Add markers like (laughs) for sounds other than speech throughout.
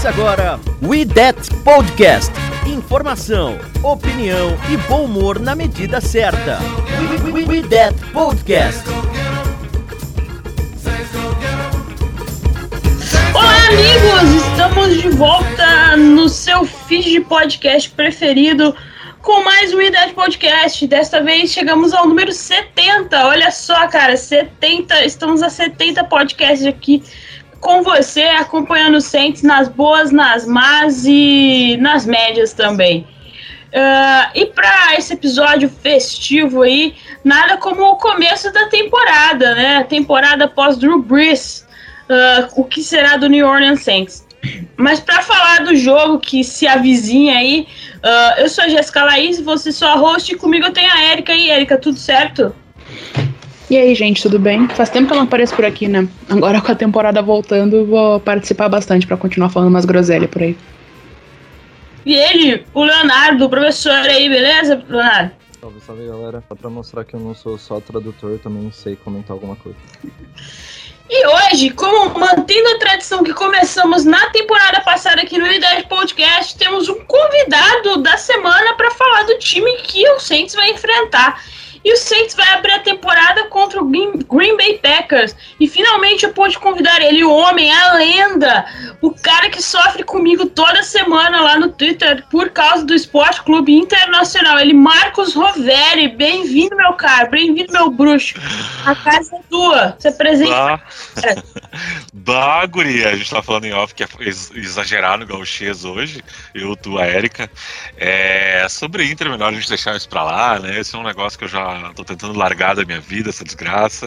Começa agora We That Podcast. Informação, opinião e bom humor na medida certa. We, we, we That Podcast. Olá, amigos! Estamos de volta no seu feed de podcast preferido com mais um Idade Podcast. Desta vez chegamos ao número 70. Olha só, cara, 70. Estamos a 70 podcasts aqui com você, acompanhando o Saints nas boas, nas más e nas médias também. Uh, e para esse episódio festivo aí, nada como o começo da temporada, né? A temporada pós Drew Brees, uh, o que será do New Orleans Saints. Mas para falar do jogo que se avizinha aí, uh, eu sou a Jéssica Laís, você sou a host e comigo eu tenho a Erika. E Erika, tudo certo? E aí, gente, tudo bem? Faz tempo que eu não apareço por aqui, né? Agora com a temporada voltando, vou participar bastante para continuar falando umas groselhas por aí. E ele, o Leonardo, o professor aí, beleza, Leonardo? Salve, salve galera. Só pra mostrar que eu não sou só tradutor, também sei comentar alguma coisa. E hoje, como mantendo a tradição que começamos na temporada passada aqui no Idade Podcast, temos um convidado da semana para falar do time que o Saints vai enfrentar. E o Saints vai abrir a temporada contra o Green Bay Packers. E finalmente eu pude convidar ele, o homem, a lenda, o cara que sofre comigo toda semana lá no Twitter por causa do Esporte Clube Internacional. Ele, Marcos Roveri. Bem-vindo, meu caro. Bem-vindo, meu bruxo. A casa é tua. Você presente. Bah, (laughs) bah guria. A gente tá falando em off que é exagerar no hoje. Eu, tu, a Érica. É, sobre Inter, melhor a gente deixar isso pra lá, né? Esse é um negócio que eu já tô tentando largar da minha vida essa desgraça.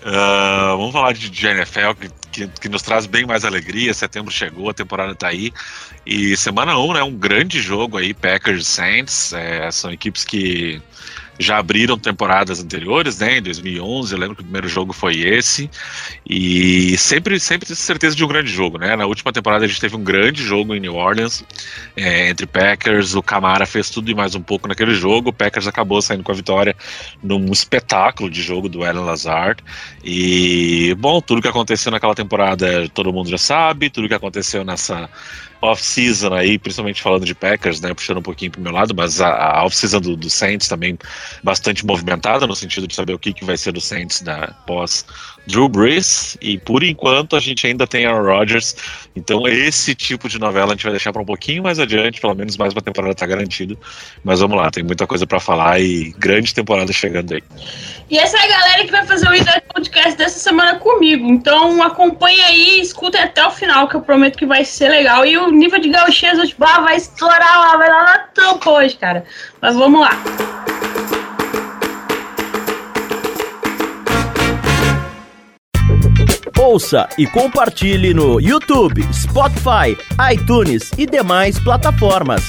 Uh, vamos falar de, de NFL, que, que, que, nos traz bem mais alegria. Setembro chegou, a temporada tá aí. E semana 1, né? Um grande jogo aí, Packers Saints. É, são equipes que já abriram temporadas anteriores, né? Em 2011, eu lembro que o primeiro jogo foi esse. E sempre, sempre certeza de um grande jogo, né? Na última temporada a gente teve um grande jogo em New Orleans é, entre Packers. O Camara fez tudo e mais um pouco naquele jogo. O Packers acabou saindo com a vitória num espetáculo de jogo do Alan Lazard. E, bom, tudo que aconteceu naquela temporada todo mundo já sabe. Tudo que aconteceu nessa off-season aí, principalmente falando de Packers, né, puxando um pouquinho pro meu lado, mas a, a off-season do, do, Saints também bastante movimentada, no sentido de saber o que, que vai ser do Saints da pós Drew Brees, e por enquanto a gente ainda tem Aaron Rodgers, então esse tipo de novela a gente vai deixar para um pouquinho mais adiante, pelo menos mais uma temporada tá garantido, mas vamos lá, tem muita coisa para falar e grande temporada chegando aí. E essa é a galera que vai fazer o semana comigo, então acompanha aí, escuta até o final, que eu prometo que vai ser legal, e o nível de gauchês hoje ah, vai estourar lá, vai lá na tampa hoje, cara, mas vamos lá. Ouça e compartilhe no YouTube, Spotify, iTunes e demais plataformas.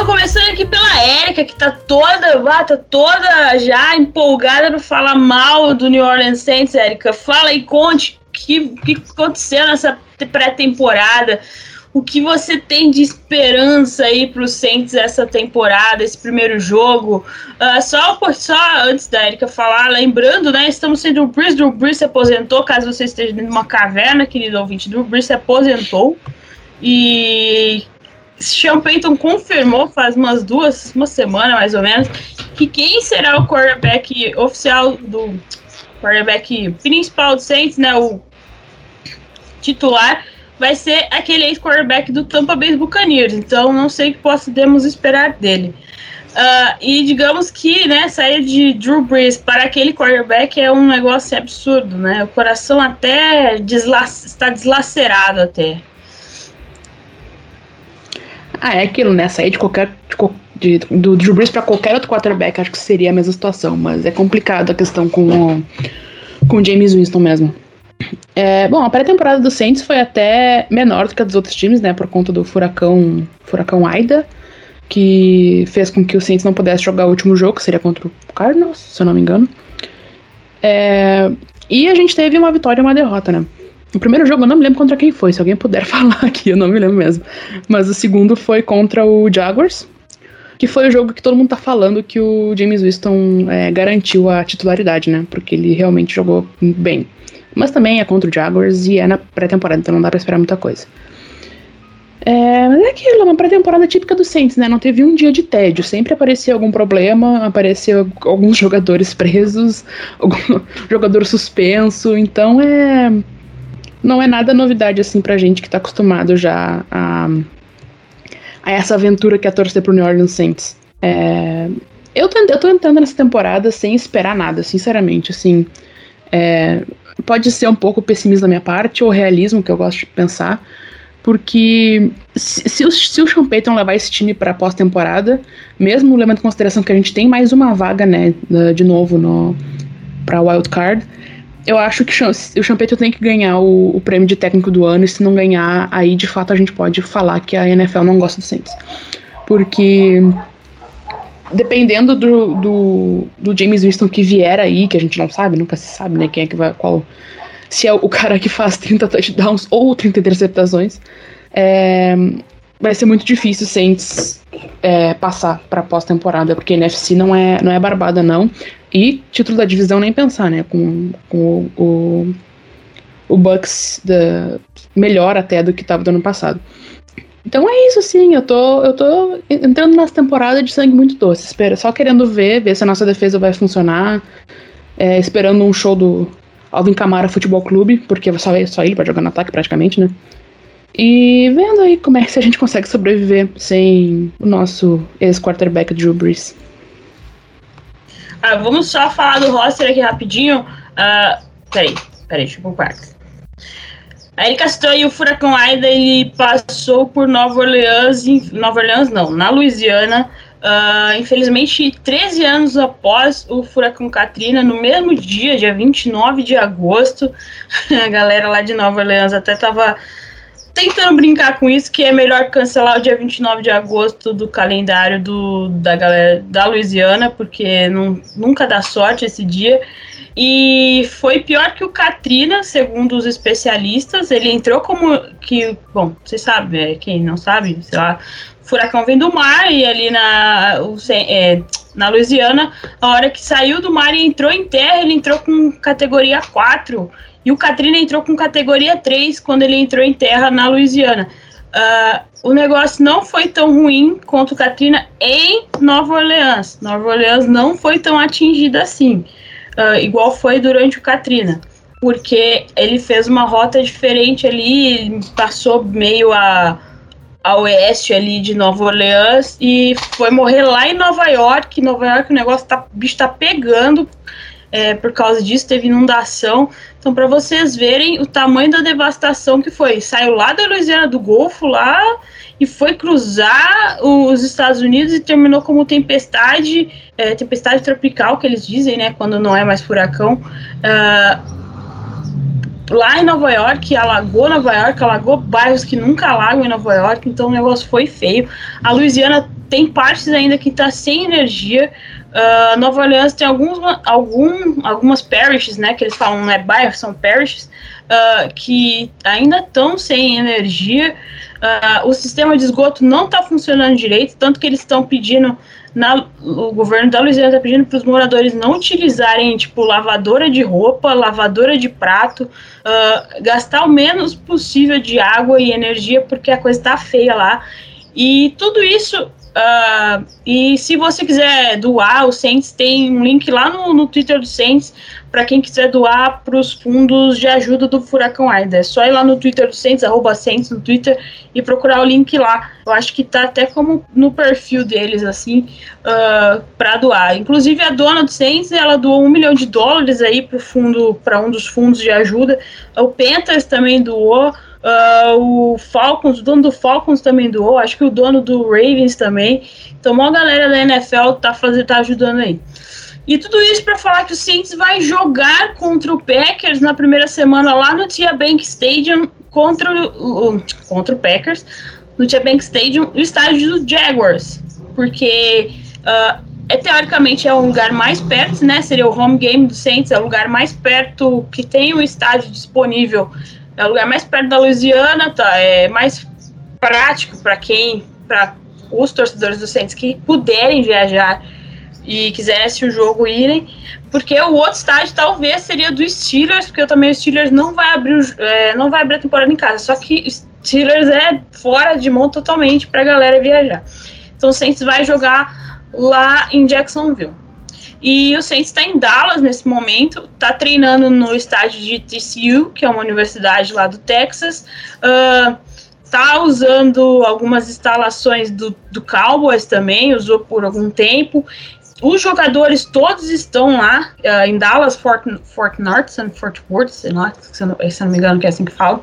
Então, começando aqui pela Érica, que tá toda, ah, tá toda já empolgada para falar mal do New Orleans Saints, Érica. Fala e conte o que, que aconteceu nessa pré-temporada o que você tem de esperança aí para os Saints essa temporada, esse primeiro jogo? Uh, só, só antes da Erika falar, lembrando, né? Estamos sendo o Bruce, Drew Bruce se aposentou, caso você esteja dentro de uma caverna, querido ouvinte, Drew Bruce se aposentou. E Sean Payton confirmou faz umas duas, uma semana mais ou menos, que quem será o quarterback oficial do quarterback principal do Saints, né? O titular vai ser aquele ex-quarterback do Tampa Bay Buccaneers. Então, não sei o que podemos esperar dele. Uh, e digamos que, né, sair de Drew Brees para aquele quarterback é um negócio absurdo, né? O coração até está deslacerado até. Ah, é aquilo, né? Sair de qualquer. De, de, do Drew Brees pra qualquer outro quarterback, acho que seria a mesma situação, mas é complicado a questão com o, com James Winston mesmo. É, bom, a pré-temporada do Saints foi até menor do que a dos outros times, né? Por conta do furacão, furacão Aida, que fez com que o Saints não pudesse jogar o último jogo, que seria contra o Cardinals, se eu não me engano. É, e a gente teve uma vitória e uma derrota, né? O primeiro jogo eu não me lembro contra quem foi, se alguém puder (laughs) falar aqui, eu não me lembro mesmo. Mas o segundo foi contra o Jaguars, que foi o jogo que todo mundo tá falando que o James Winston é, garantiu a titularidade, né? Porque ele realmente jogou bem. Mas também é contra o Jaguars e é na pré-temporada, então não dá pra esperar muita coisa. É, mas é aquilo, é uma pré-temporada típica do Saints, né? Não teve um dia de tédio. Sempre aparecia algum problema, apareceu alguns (laughs) jogadores presos, algum jogador suspenso. Então é. Não é nada novidade assim pra gente que tá acostumado já a, a essa aventura que é torcer pro New Orleans Saints. É, eu, tô, eu tô entrando nessa temporada sem esperar nada, sinceramente, assim. É, pode ser um pouco pessimismo da minha parte, ou realismo, que eu gosto de pensar, porque se, se, o, se Sean Payton levar esse time para pós-temporada, mesmo levando em consideração que a gente tem mais uma vaga, né, de novo no para wild card, eu acho que o Payton tem que ganhar o, o, prêmio de técnico do ano, e se não ganhar, aí de fato a gente pode falar que a NFL não gosta do Saints. Porque dependendo do, do, do, James Winston que vier aí, que a gente não sabe, nunca se sabe, né, quem é que vai, qual, se é o cara que faz 30 touchdowns ou 30 interceptações, é, vai ser muito difícil Saints é, passar para pós-temporada, porque NFC não é, não é barbada não, e título da divisão nem pensar, né, com, com o, o, o Bucks da, melhor até do que estava do ano passado. Então é isso, sim. Eu tô, eu tô entrando nessa temporada de sangue muito doce. Espero, só querendo ver, ver se a nossa defesa vai funcionar. É, esperando um show do Alvin Camara Futebol Clube, porque só, só ele pode jogar no ataque praticamente, né? E vendo aí como é que a gente consegue sobreviver sem o nosso ex-quarterback Drew Brees. Ah, vamos só falar do roster aqui rapidinho. Uh, peraí, peraí, deixa eu pôr a Erika aí o furacão Aida, ele passou por Nova Orleans, Nova Orleans não, na Louisiana, uh, infelizmente 13 anos após o furacão Katrina, no mesmo dia, dia 29 de agosto, (laughs) a galera lá de Nova Orleans até tava tentando brincar com isso, que é melhor cancelar o dia 29 de agosto do calendário do, da galera da Louisiana, porque não, nunca dá sorte esse dia. E foi pior que o Katrina, segundo os especialistas. Ele entrou como que, bom, você sabe, é, quem não sabe, sei lá, furacão vem do mar e ali na, é, na Louisiana, a hora que saiu do mar e entrou em terra, ele entrou com categoria 4. E o Katrina entrou com categoria 3 quando ele entrou em terra na Louisiana. Uh, o negócio não foi tão ruim quanto o Katrina em Nova Orleans. Nova Orleans não foi tão atingida assim uh, igual foi durante o Katrina, porque ele fez uma rota diferente ali, passou meio a, a oeste ali de Nova Orleans e foi morrer lá em Nova York. Nova York o negócio tá, o bicho tá pegando. É, por causa disso, teve inundação. Então, para vocês verem o tamanho da devastação que foi. Saiu lá da Louisiana do Golfo, lá, e foi cruzar os Estados Unidos e terminou como tempestade, é, tempestade tropical, que eles dizem, né, quando não é mais furacão. Uh, lá em Nova York, alagou Nova York, alagou bairros que nunca alagam em Nova York, então o negócio foi feio. A Louisiana tem partes ainda que está sem energia. Uh, Nova Orleans tem alguns, algum, algumas parishes, né, que eles falam, não é bairros, são parishes, uh, que ainda estão sem energia. Uh, o sistema de esgoto não está funcionando direito, tanto que eles estão pedindo, na, o governo da Louisiana está pedindo para os moradores não utilizarem, tipo, lavadora de roupa, lavadora de prato, gastar o menos possível de água e energia, porque a coisa está feia lá. E tudo isso Uh, e se você quiser doar, o Saints tem um link lá no, no Twitter do Saints para quem quiser doar para os fundos de ajuda do Furacão Aida. É só ir lá no Twitter do Saints, arroba Saints no Twitter, e procurar o link lá. Eu acho que tá até como no perfil deles, assim, uh, ah, para doar. Inclusive, a dona do Saints, ela doou um milhão de dólares aí para fundo, para um dos fundos de ajuda. O Pentas também doou. Uh, o Falcons, o dono do Falcons também doou, acho que o dono do Ravens também. Então, uma galera da NFL tá, fazendo, tá ajudando aí. E tudo isso para falar que o Saints vai jogar contra o Packers na primeira semana lá no Tia Bank Stadium contra o, contra o Packers, no Tia Bank Stadium, o estádio do Jaguars, porque uh, é, teoricamente é o lugar mais perto, né? Seria o home game do Saints, é o lugar mais perto que tem o estádio disponível, é o lugar mais perto da Louisiana, tá? É mais prático para quem, para os torcedores do Saints que puderem viajar e assistir o jogo irem, porque o outro estádio talvez seria do Steelers, porque também o Steelers não vai abrir, é, não vai abrir a temporada em casa, só que o Steelers é fora de mão totalmente para a galera viajar. Então o Saints vai jogar lá em Jacksonville. E o Saints está em Dallas nesse momento, está treinando no estádio de TCU, que é uma universidade lá do Texas. Uh, tá usando algumas instalações do, do Cowboys também, usou por algum tempo os jogadores todos estão lá uh, em Dallas, Fort, Fort North, Fort Worth, sei lá, se não, se não me engano que é assim que fala.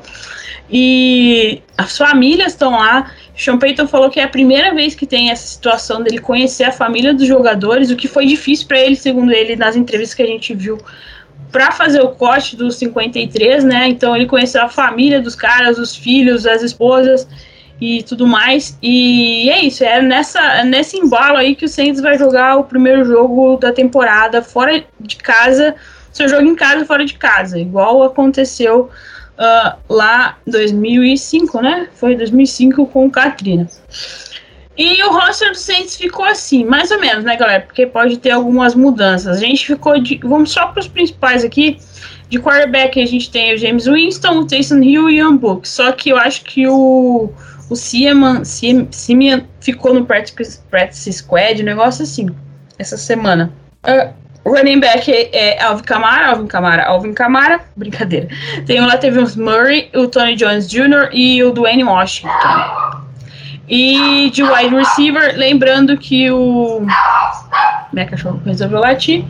E as famílias estão lá. Sean Payton falou que é a primeira vez que tem essa situação dele conhecer a família dos jogadores, o que foi difícil para ele, segundo ele, nas entrevistas que a gente viu para fazer o corte dos 53, né? Então ele conheceu a família dos caras, os filhos, as esposas e tudo mais. E é isso, é nessa, nesse embalo aí que o Saints vai jogar o primeiro jogo da temporada fora de casa, seu jogo em casa fora de casa, igual aconteceu uh, lá em 2005, né? Foi 2005 com Katrina. E o roster do Saints ficou assim, mais ou menos, né, galera? Porque pode ter algumas mudanças. A gente ficou de. Vamos só para os principais aqui. De quarterback, a gente tem o James Winston, o Taysom Hill e o Book. Só que eu acho que o o Simeon, Simeon ficou no practice, practice squad, um negócio assim, essa semana. Uh, running back é, é Alvin Kamara, Alvin Kamara, Alvin Kamara, brincadeira. Tem o Latavius Murray, o Tony Jones Jr. e o Dwayne Washington. E de wide receiver, lembrando que o. Minha cachorro resolveu latir.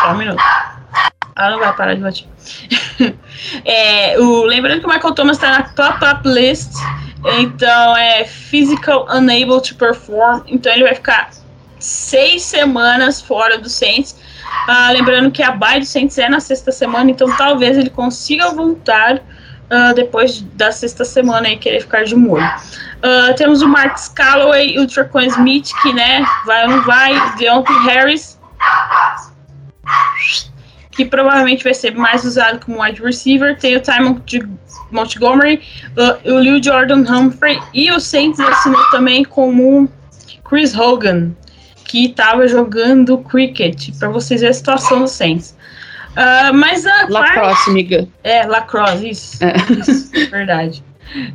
Só um minuto. Ela não vai parar de latir. (laughs) é, o, lembrando que o Michael Thomas está na top up list, então é physical unable to perform, então ele vai ficar seis semanas fora do Saints. Ah, lembrando que a bye do Saints é na sexta semana, então talvez ele consiga voltar uh, depois da sexta semana e querer ficar de molho. Uh, temos o Mark Calloway e o Tracon Smith, que né, vai ou não vai, Deontay Harris que provavelmente vai ser mais usado como wide receiver. Tem o Timon Montgomery, uh, o Lil Jordan Humphrey e o Saints assinou também como Chris Hogan, que estava jogando cricket, para vocês verem a situação do Saints. Uh, mas a lacrosse, parte... amiga. É, lacrosse, isso. É. Isso, verdade.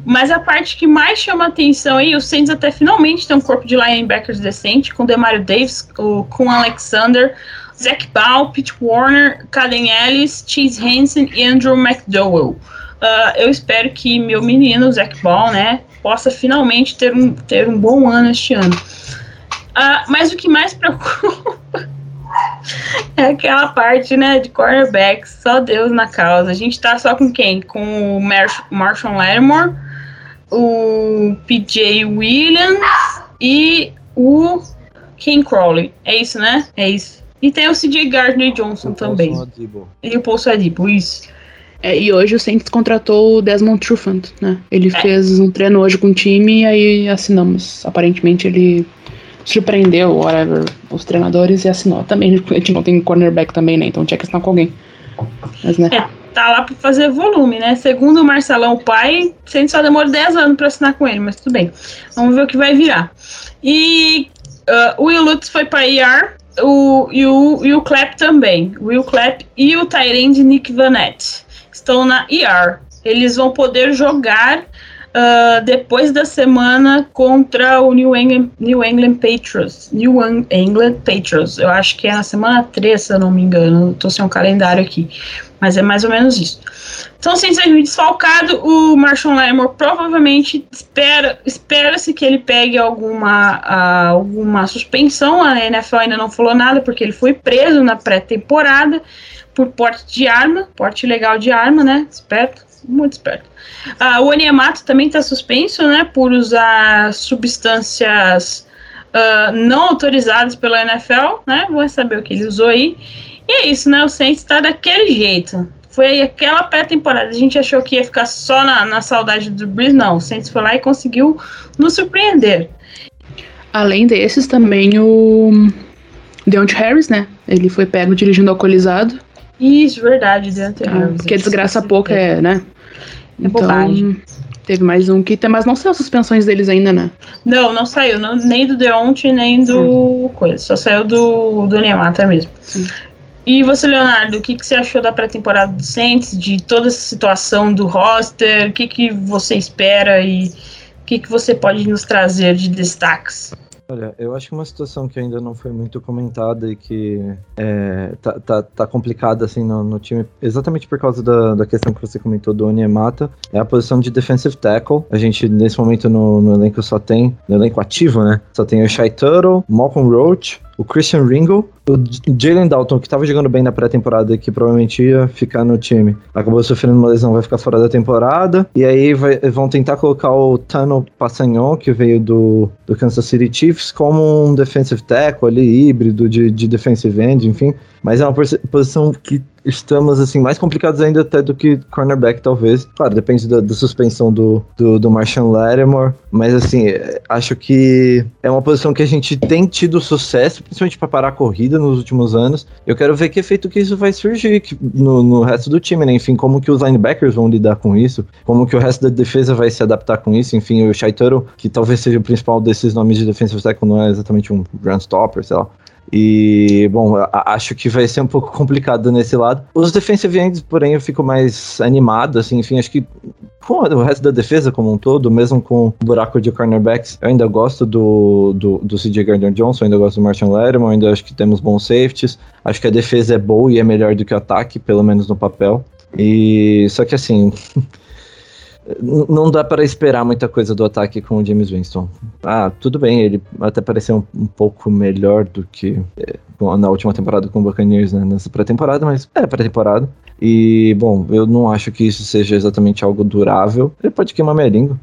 Mas a parte que mais chama atenção aí, o Saints até finalmente tem um corpo de linebackers decente, com Demario Davis, o, com Alexander, Zach Ball, Pete Warner, Caden Ellis, Chase Hansen e Andrew McDowell. Uh, eu espero que meu menino, Zach Ball, né, possa finalmente ter um, ter um bom ano este ano. Uh, mas o que mais (laughs) preocupa é aquela parte, né, de cornerbacks, só Deus na causa. A gente tá só com quem? Com o Marsh Marshall Lattimore, o PJ Williams e o King Crowley. É isso, né? É isso. E tem o CJ Gardner Johnson o também. E o Paul Adibo, isso. É, e hoje o Saints contratou o Desmond Trufant, né? Ele é. fez um treino hoje com o time e aí assinamos. Aparentemente ele surpreendeu, whatever, os treinadores e assinou. Também (laughs) a gente não tem cornerback também, né? Então tinha que assinar com alguém. Mas, né? É, tá lá pra fazer volume, né? Segundo o Marcelão, o pai, Saints só demora 10 anos pra assinar com ele, mas tudo bem. Vamos ver o que vai virar. E uh, o Will Lutz foi pra IR, o, e, o, e também. O Will Clap e o Tyrande Nick Vanette estão na ER. Eles vão poder jogar uh, depois da semana contra o New England, New England Patriots. New England Patriots. Eu acho que é na semana 3, se eu não me engano. Estou sem um calendário aqui. Mas é mais ou menos isso. Então, sem ser desfalcado, o Marshall Lattimore provavelmente espera, espera-se que ele pegue alguma, uh, alguma suspensão. A NFL ainda não falou nada, porque ele foi preso na pré-temporada por porte de arma, porte ilegal de arma, né? Esperto. Muito esperto. Ah, o Onyemato também está suspenso, né, por usar substâncias uh, não autorizadas pela NFL, né? Vamos saber o que ele usou aí. E é isso, né? O Saints está daquele jeito. Foi aquela pré-temporada. A gente achou que ia ficar só na, na saudade do Breeze. Não, o Saints foi lá e conseguiu nos surpreender. Além desses, também o Deontay Harris, né? Ele foi pego dirigindo alcoolizado. Isso, verdade, Deontay Ah, Harris. porque desgraça pouca é, né? É bobagem. Teve mais um que tem, mas não saiu as suspensões deles ainda, né? Não, não saiu, não, nem do Deontay, nem do coisa. Só saiu do, do Nemata mesmo. Sim. E você, Leonardo, o que, que você achou da pré-temporada do Saints, de toda essa situação do roster? O que, que você espera e o que, que você pode nos trazer de destaques? Olha, eu acho que uma situação que ainda não foi muito comentada e que é, tá, tá, tá complicada assim no, no, time, exatamente por causa da, da questão que você comentou do Onyemata, é a posição de defensive tackle. A gente, nesse momento, no, no elenco só tem, no elenco ativo, né? Só tem o Shai Tuttle, Malcolm Roach, o Christian Ringo, o Jalen Dalton, que estava jogando bem na pré-temporada, que provavelmente ia ficar no time, acabou sofrendo uma lesão, vai ficar fora da temporada. E aí vai, vão tentar colocar o Tano Passagnon, que veio do, do Kansas City Chiefs, como um defensive tackle ali, híbrido de, de defensive end, enfim. Mas é uma posição que estamos assim mais complicados ainda até do que cornerback talvez. Claro, depende da, da suspensão do, do, do Marshall Lattimore, mas assim, acho que é uma posição que a gente tem tido sucesso, principalmente para parar a corrida nos últimos anos. Eu quero ver que efeito que isso vai surgir no, no resto do time, né? Enfim, como que os linebackers vão lidar com isso, como que o resto da defesa vai se adaptar com isso. Enfim, o Shai Tuttle, que talvez seja o principal desses nomes de defensive tackle, não é exatamente um ground stopper, sei lá. E, bom, acho que vai ser um pouco complicado nesse lado. Os defensive ends, porém, eu fico mais animado, assim, enfim, acho que com o resto da defesa como um todo, mesmo com o buraco de cornerbacks, eu ainda gosto do, do, do CJ Gardner-Johnson, ainda gosto do Martin Lattimore, ainda acho que temos bons safeties, acho que a defesa é boa e é melhor do que o ataque, pelo menos no papel. E, só que assim... (laughs) não dá para esperar muita coisa do ataque com o James Winston. Ah, tudo bem, ele até pareceu um, um pouco melhor do que é, na última temporada com o Buccaneers, né, nessa pré-temporada, mas é pré-temporada. E, bom, eu não acho que isso seja exatamente algo durável. Ele pode queimar língua,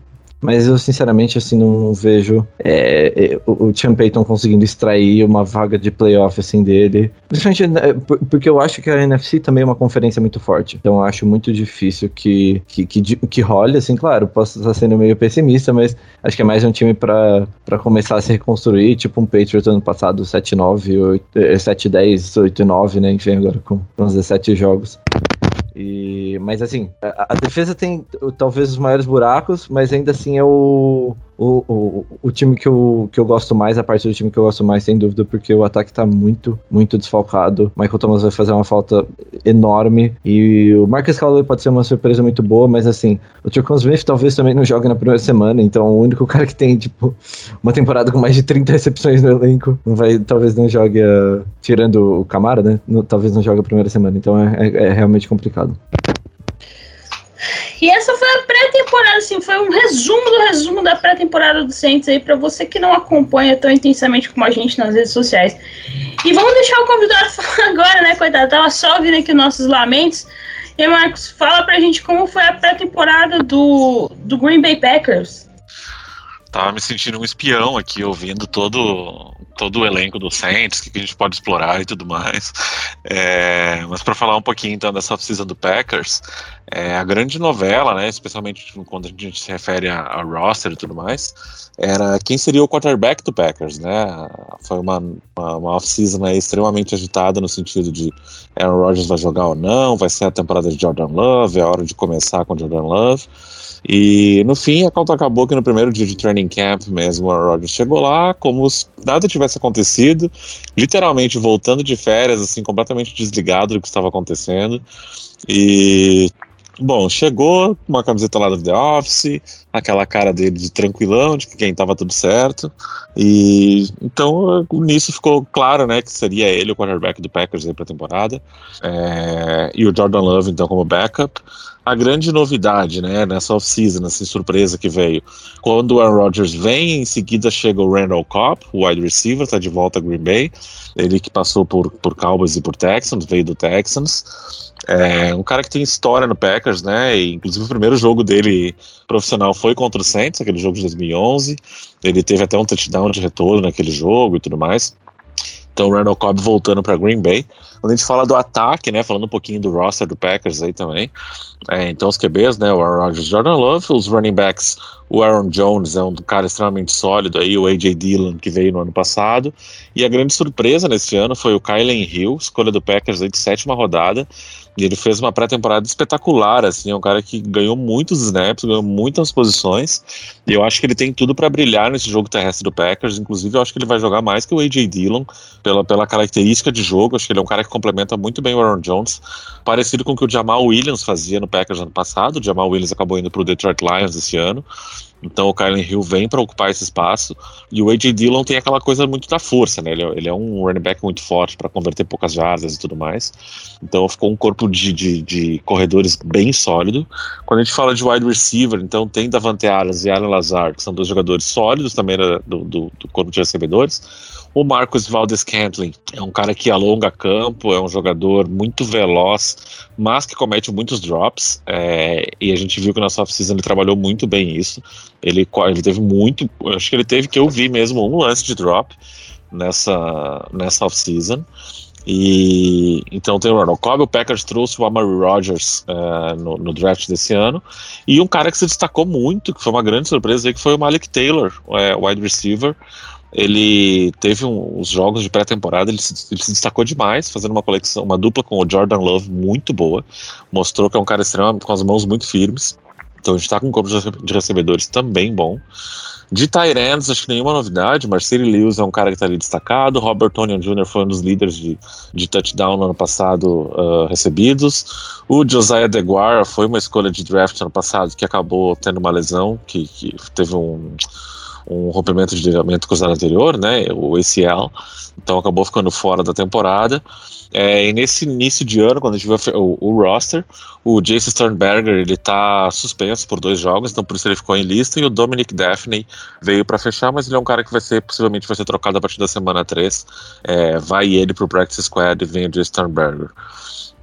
mas eu, sinceramente, assim, não vejo é, é, o, o Payton conseguindo extrair uma vaga de playoff, assim, dele. Principalmente né, porque eu acho que a NFC também é uma conferência muito forte. Então eu acho muito difícil que, que, que, que role, assim, claro, posso estar sendo meio pessimista, mas acho que é mais um time para começar a se reconstruir, tipo um Patriots ano passado, 7-9, 7-10, 8-9, né, enfim, agora com 17 jogos. E, mas assim, a, a, defesa tem talvez os maiores buracos, mas ainda assim é o, o, o, o, time que eu, que eu gosto mais, a parte do time que eu gosto mais, sem dúvida, porque o ataque tá muito, muito desfalcado. Michael Thomas vai fazer uma falta enorme. E o Marcus Callaway pode ser uma surpresa muito boa, mas assim, o Tricon Smith talvez também não jogue na primeira semana. Então, o único (laughs) cara que tem, tipo, uma temporada com mais de 30 recepções no elenco, não vai, talvez não jogue, uh, tirando o Camara, né? No, talvez não jogue a primeira semana. Então, é, é, é realmente complicado. E essa foi a pré-temporada, assim, foi um resumo do resumo da pré-temporada do Saints aí para você que não acompanha tão intensamente como a gente nas redes sociais. E vamos deixar o convidado (laughs) falar agora, né, coitado? Tava só ouvindo aqui nossos lamentos. E Marcos, fala pra gente como foi a pré-temporada do, do Green Bay Packers. Tava me sentindo um espião aqui, ouvindo todo, todo o elenco do Saints, o que a gente pode explorar e tudo mais. É, mas para falar um pouquinho então dessa off-season do Packers, é, a grande novela, né, especialmente quando a gente se refere a, a, roster e tudo mais, era quem seria o quarterback do Packers, né? Foi uma, uma, uma off-season extremamente agitada no sentido de Aaron Rodgers vai jogar ou não, vai ser a temporada de Jordan Love, é hora de começar com Jordan Love. E no fim, a conta acabou que no primeiro dia de training camp mesmo, a Rodgers chegou lá como se nada tivesse acontecido, literalmente voltando de férias, assim, completamente desligado do que estava acontecendo. E Bom, chegou com uma camiseta lá do The Office, aquela cara dele de tranquilão, de que quem tava tudo certo. E então nisso ficou claro, né, que seria ele o quarterback do Packers aí pra temporada. É, e o Jordan Love, então, como backup. A grande novidade, né, nessa off-season, nessa surpresa que veio. Quando o Aaron Rodgers vem, em seguida chega o Randall Cobb, o wide receiver, tá de volta a Green Bay. Ele que passou por, por Cowboys e por Texans, veio do Texans. É um cara que tem história no Packers, né? E, inclusive o primeiro jogo dele profissional foi contra o Saints, aquele jogo de 2011. Ele teve até um touchdown de retorno naquele jogo e tudo mais. Então, Randall Cobb voltando para Green Bay. Quando a gente fala do ataque, né, falando um pouquinho do roster do Packers aí também. É, então, os QBs, né, o Aaron Rodgers, Jordan Love, os running backs, o Aaron Jones é um cara extremamente sólido aí, o AJ Dillon que veio no ano passado. E a grande surpresa nesse ano foi o Kylen Hill, escolha do Packers aí de sétima rodada. E ele fez uma pré-temporada espetacular, assim, é um cara que ganhou muitos snaps, ganhou muitas posições, e eu acho que ele tem tudo para brilhar nesse jogo terrestre do Packers, inclusive eu acho que ele vai jogar mais que o AJ Dillon, pela, pela característica de jogo, acho que ele é um cara que complementa muito bem o Aaron Jones, parecido com o que o Jamal Williams fazia no Packers ano passado, o Jamal Williams acabou indo pro Detroit Lions esse ano, então o Kylen Hill vem para ocupar esse espaço. E o A.J. Dillon tem aquela coisa muito da força, né? Ele é, ele é um running back muito forte para converter poucas jardas e tudo mais. Então ficou um corpo de, de, de, corredores bem sólido. Quando a gente fala de wide receiver, então tem Davante Adams e Alan Lazar, que são dois jogadores sólidos também do, do, do corpo de recebedores. O Marcos Valdes Cantling é um cara que alonga campo, é um jogador muito veloz, mas que comete muitos drops. É, e a gente viu que na off-season ele trabalhou muito bem isso. Ele, ele teve muito, acho que ele teve que eu vi mesmo um lance de drop nessa, nessa off-season. E então tem o Ronald Cobb, o Packers trouxe o Amari Rogers uh, no, no, draft desse ano, e um cara que se destacou muito, que foi uma grande surpresa que foi o Malik Taylor, é, wide receiver, ele teve um, os jogos de pré-temporada, ele, ele, se destacou demais, fazendo uma coleção, uma dupla com o Jordan Love muito boa. Mostrou que é um cara extremamente com as mãos muito firmes. Então a gente está com um corpo de recebedores também bom. De Tyrands, acho que nenhuma novidade. Marcelo Lewis é um cara que está ali destacado. Robert Tonian Jr. foi um dos líderes de, de touchdown no ano passado uh, recebidos. O Josiah DeGuara foi uma escolha de draft no ano passado que acabou tendo uma lesão, que, que teve um um rompimento de ligamento cruzado anterior, né, o ACL, então acabou ficando fora da temporada. É, e nesse início de ano, quando a gente viu o, o roster, o Jason Sternberger ele está suspenso por dois jogos, então por isso ele ficou em lista, e o Dominic Daphne veio para fechar, mas ele é um cara que vai ser, possivelmente vai ser trocado a partir da semana 3. É, vai ele para o practice squad e vem o Jason Sternberger.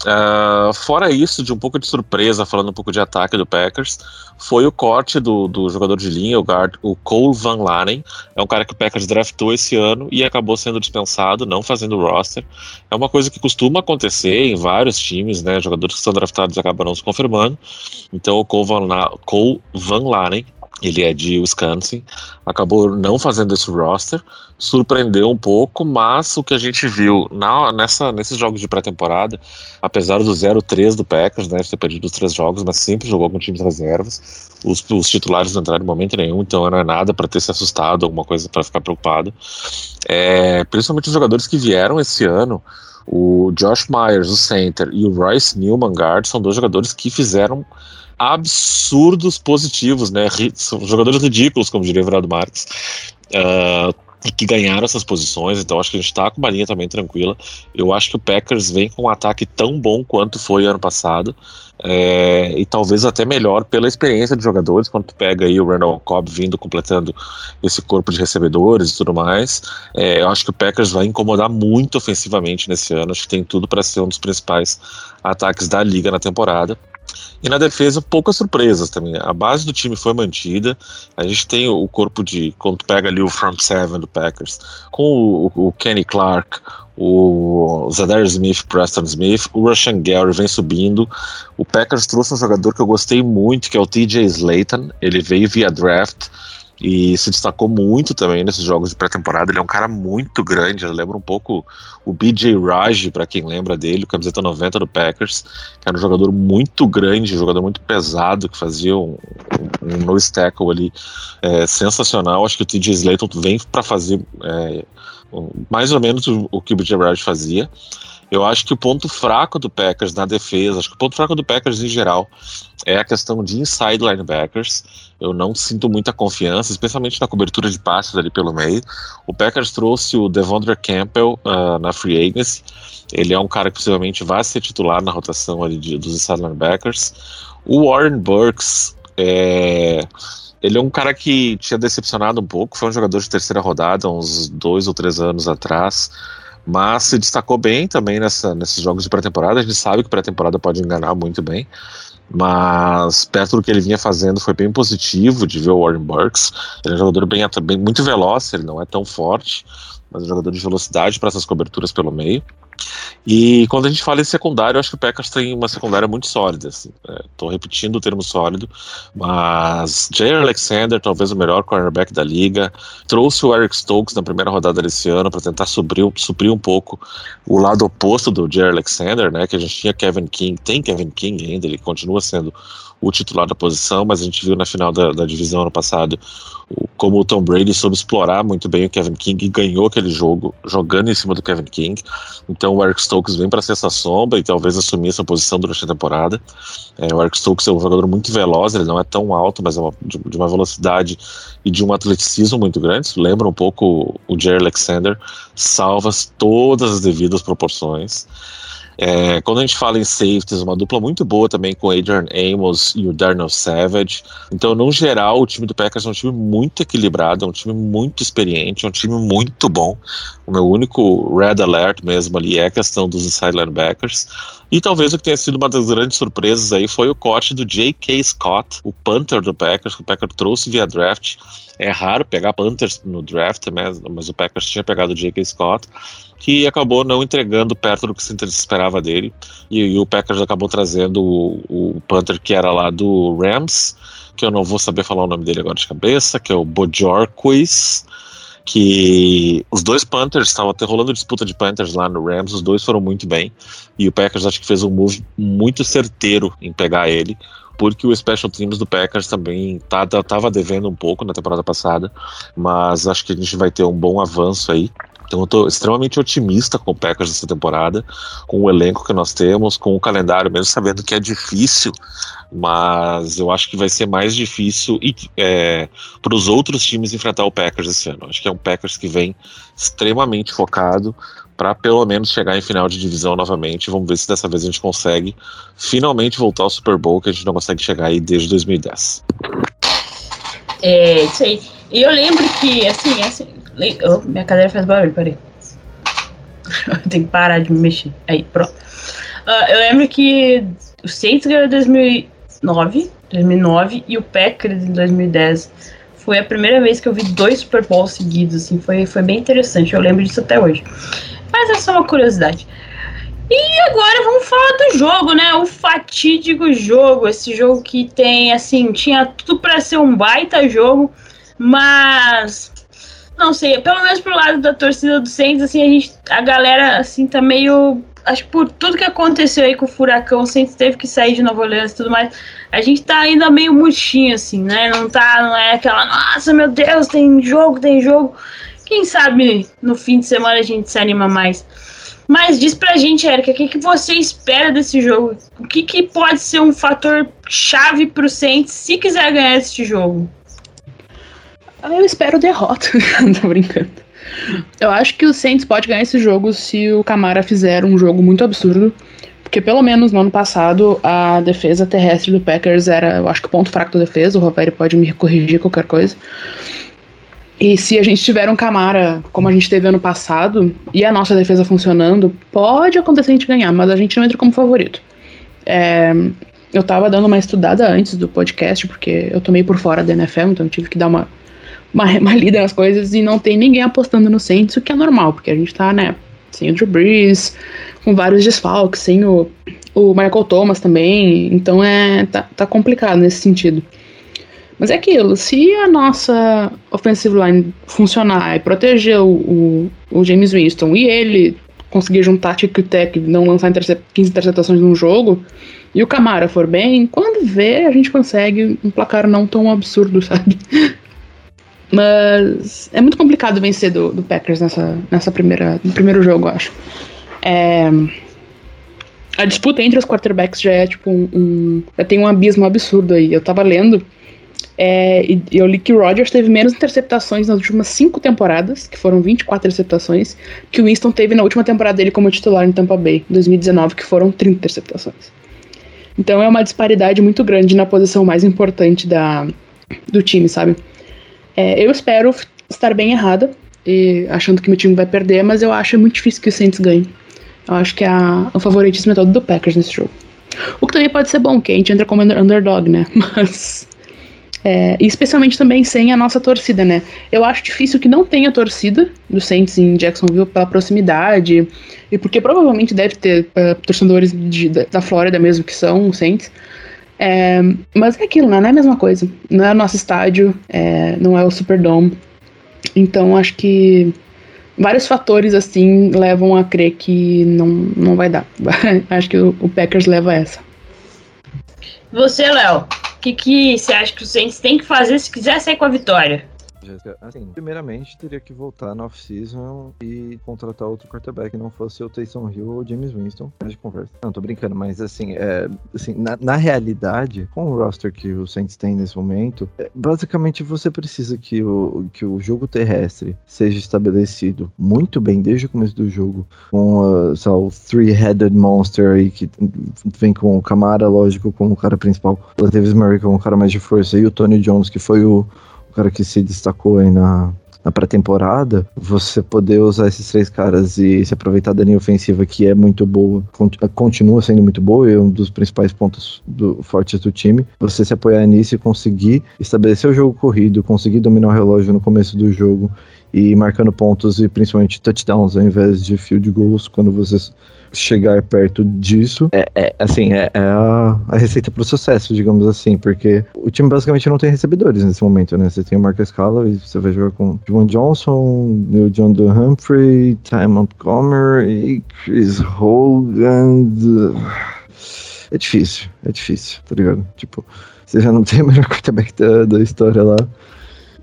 Uh, fora isso, de um pouco de surpresa, falando um pouco de ataque do Packers, foi o corte do, do jogador de linha, o guard, o Cole Van Lanen. É um cara que o Packers draftou esse ano e acabou sendo dispensado, não fazendo roster. É uma coisa que costuma acontecer em vários times, né? Jogadores que são draftados acabam não se confirmando. Então o Cole Van, La Cole Van Lanen ele é de Wisconsin, acabou não fazendo esse roster, surpreendeu um pouco, mas o que a gente viu na, nessa, nesses jogos de pré-temporada, apesar do 0-3 do Packers, né, ter perdido os três jogos, mas sempre jogou com times reservas, os, os titulares não entraram em momento nenhum, então não é nada para ter se assustado, alguma coisa para ficar preocupado. É, principalmente os jogadores que vieram esse ano, o Josh Myers, o center, e o Royce Newman guard, são dois jogadores que fizeram absurdos positivos, né? São jogadores ridículos, como diria o Everaldo Marques. Uh, que ganharam essas posições, então acho que a gente está com uma linha também tranquila. Eu acho que o Packers vem com um ataque tão bom quanto foi ano passado, é, e talvez até melhor pela experiência de jogadores, quando tu pega aí o Randall Cobb vindo completando esse corpo de recebedores e tudo mais. É, eu acho que o Packers vai incomodar muito ofensivamente nesse ano, acho que tem tudo para ser um dos principais ataques da liga na temporada. E na defesa, poucas surpresas também. A base do time foi mantida. A gente tem o corpo de. Quando pega ali o front seven do Packers, com o, o Kenny Clark, o Zadar Smith, Preston Smith, o Russian Gary vem subindo. O Packers trouxe um jogador que eu gostei muito, que é o TJ Slayton. Ele veio via draft e se destacou muito também nesses jogos de pré-temporada. Ele é um cara muito grande, lembra um pouco o BJ Raj, para quem lembra dele, camiseta 90 do Packers, que era um jogador muito grande, um jogador muito pesado, que fazia um, um, um nose tackle ali é, sensacional. Acho que o TJ Slayton vem para fazer é, mais ou menos o, o que o BJ Raj fazia. Eu acho que o ponto fraco do Packers na defesa, acho que o ponto fraco do Packers em geral é a questão de inside linebackers. Eu não sinto muita confiança, especialmente na cobertura de passes ali pelo meio. O Packers trouxe o Devondre Campbell uh, na free agency. Ele é um cara que possivelmente vai ser titular na rotação ali de, dos inside linebackers. O Warren Burks é, ele é um cara que tinha decepcionado um pouco, foi um jogador de terceira rodada, uns dois ou três anos atrás, mas se destacou bem também nessa, nesses jogos de pré-temporada. A gente sabe que pré-temporada pode enganar muito bem, mas perto do que ele vinha fazendo foi bem positivo de ver o Warren Burks. Ele é um jogador bem, bem muito veloz, ele não é tão forte, mas é um jogador de velocidade para essas coberturas pelo meio. E quando a gente fala em secundário, eu acho que o Packers tem uma secundária muito sólida. Estou assim. repetindo o termo sólido, mas Jair Alexander, talvez o melhor cornerback da liga, trouxe o Eric Stokes na primeira rodada desse ano para tentar suprir, suprir um pouco o lado oposto do Jair Alexander, né? Que a gente tinha Kevin King, tem Kevin King ainda, ele continua sendo o titular da posição, mas a gente viu na final da, da divisão ano passado como o Tom Brady soube explorar muito bem o Kevin King e ganhou aquele jogo jogando em cima do Kevin King. Então o Eric Stokes vem para ser essa sombra e talvez assumir essa posição durante a temporada. É, o Eric Stokes é um jogador muito veloz, ele não é tão alto, mas é uma, de, de, uma velocidade e de um atleticismo muito grande. Lembra um pouco o Jerry Alexander, salvas todas as devidas proporções. É, quando a gente fala em safeties, uma dupla muito boa também com o Adrian Amos e o Darnell Savage. Então, no geral, o time do Packers é um time muito equilibrado, é um time muito experiente, é um time muito bom. O meu único red alert mesmo ali é a questão dos inside linebackers. E talvez o que tenha sido uma das grandes surpresas aí foi o corte do J.K. Scott, o punter do Packers, que o Packers trouxe via draft. É raro pegar Panthers no draft, mas, mas o Packers tinha pegado o J.K. Scott, que acabou não entregando perto do que se esperava dele. E, e o Packers acabou trazendo o, o Panther que era lá do Rams, que eu não vou saber falar o nome dele agora de cabeça, que é o Bojorquez que os dois Panthers estavam até rolando disputa de Panthers lá no Rams, os dois foram muito bem e o Packers acho que fez um move muito certeiro em pegar ele porque o Special Teams do Packers também tá, tá, tava devendo um pouco na temporada passada, mas acho que a gente vai ter um bom avanço aí. Então eu estou extremamente otimista com o Packers essa temporada, com o elenco que nós temos, com o calendário, mesmo sabendo que é difícil, mas eu acho que vai ser mais difícil é, para os outros times enfrentar o Packers esse ano. Acho que é um Packers que vem extremamente focado, para pelo menos chegar em final de divisão novamente. Vamos ver se dessa vez a gente consegue finalmente voltar ao Super Bowl, que a gente não consegue chegar aí desde 2010. É, isso aí. E eu lembro que, assim, assim oh, minha cadeira faz barulho, peraí. (laughs) Tem que parar de me mexer. Aí, pronto. Uh, eu lembro que o Saints ganhou em 2009, 2009 e o Packers em 2010. Foi a primeira vez que eu vi dois Super Bowls seguidos, assim, foi, foi bem interessante, eu lembro disso até hoje. Mas é só uma curiosidade. E agora vamos falar do jogo, né? O fatídico jogo. Esse jogo que tem, assim, tinha tudo para ser um baita jogo, mas. Não sei, pelo menos pro lado da torcida do Saints, assim, a gente. A galera, assim, tá meio. Acho que por tudo que aconteceu aí com o Furacão, o Saints teve que sair de Nova Orleans e tudo mais. A gente tá ainda meio murchinho, assim, né? Não tá, não é aquela, nossa, meu Deus, tem jogo, tem jogo. Quem sabe no fim de semana a gente se anima mais. Mas diz pra gente, Erika, o que, que você espera desse jogo? O que, que pode ser um fator chave pro Saints se quiser ganhar este jogo? Eu espero derrota. (laughs) Tô brincando. Eu acho que o Saints pode ganhar esse jogo se o Camara fizer um jogo muito absurdo. Porque pelo menos no ano passado a defesa terrestre do Packers era, eu acho que o ponto fraco da defesa. O Rovério pode me corrigir qualquer coisa. E se a gente tiver um Camara como a gente teve ano passado e a nossa defesa funcionando, pode acontecer a gente ganhar, mas a gente não entra como favorito. É, eu tava dando uma estudada antes do podcast, porque eu tomei por fora da NFL, então tive que dar uma, uma, (laughs) lida nas coisas e não tem ninguém apostando no Saints, o que é normal, porque a gente tá, né, sem o Drew Brees, com vários desfalques, sem o, o Michael Thomas também, então é tá, tá complicado nesse sentido. Mas é aquilo, se a nossa offensive line funcionar e proteger o, o, o James Winston e ele conseguir juntar tic e não lançar intercep 15 interceptações num jogo, e o Camara for bem, quando vê, a gente consegue um placar não tão absurdo, (laughs) sabe? Mas é muito complicado vencer do, do Packers nessa, nessa primeira, no primeiro jogo, eu acho. É, a disputa entre os quarterbacks já é tipo um, um, Já tem um abismo absurdo aí. Eu tava lendo é, e eu li que o Rodgers teve menos interceptações nas últimas cinco temporadas, que foram 24 interceptações, que o Winston teve na última temporada dele como titular em Tampa Bay, 2019, que foram 30 interceptações. Então é uma disparidade muito grande na posição mais importante da, do time, sabe? É, eu espero estar bem errada, e achando que meu time vai perder, mas eu acho muito difícil que o Saints ganhe. Eu acho que é a, o favoritismo é todo do Packers nesse jogo. O que também pode ser bom, que a gente entra como underdog, né? (laughs) Mas. É, especialmente também sem a nossa torcida, né? Eu acho difícil que não tenha torcida do Saints em Jacksonville pela proximidade e porque provavelmente deve ter uh, torcedores de, da Flórida mesmo que são Saints. É, mas é aquilo, né? Não é a mesma coisa. Não é o nosso estádio, é, não é o Superdome. Então acho que vários fatores assim levam a crer que não, não vai dar. (laughs) acho que o, o Packers leva essa. Você, Léo, o que, que você acha que o Saints tem que fazer se quiser sair com a vitória? Jéssica, assim, primeiramente teria que voltar na off-season e contratar outro quarterback, não fosse o Taysom Hill ou o James Winston. de conversa. Não, tô brincando, mas assim, é, assim na, na, realidade, com o roster que o Saints tem nesse momento, é, basicamente você precisa que o, que o jogo terrestre seja estabelecido muito bem desde o começo do jogo, com uh, o Three-Headed Monster aí que vem com o Camara, lógico, como o cara principal, o Davis Murray como o cara mais de força, e o Tony Jones, que foi o cara que se destacou aí na, na pré-temporada, você poder usar esses três caras e se aproveitar da linha ofensiva que é muito boa, continua sendo muito boa e é um dos principais pontos do, fortes do time, você se apoiar nisso e conseguir estabelecer o jogo corrido, conseguir dominar o relógio no começo do jogo e marcando pontos e principalmente touchdowns ao invés de field goals quando você chegar perto disso é, é assim, é, é a, a, receita pro sucesso, digamos assim, porque o time basicamente não tem recebedores nesse momento, né? Você tem o Marcus Scala você vai jogar com John Johnson, Neil John Humphrey, Ty Montgomery, Chris Hogan. É difícil, é difícil, tá ligado? Tipo, você já não (laughs) tem o melhor quarterback da, da história lá.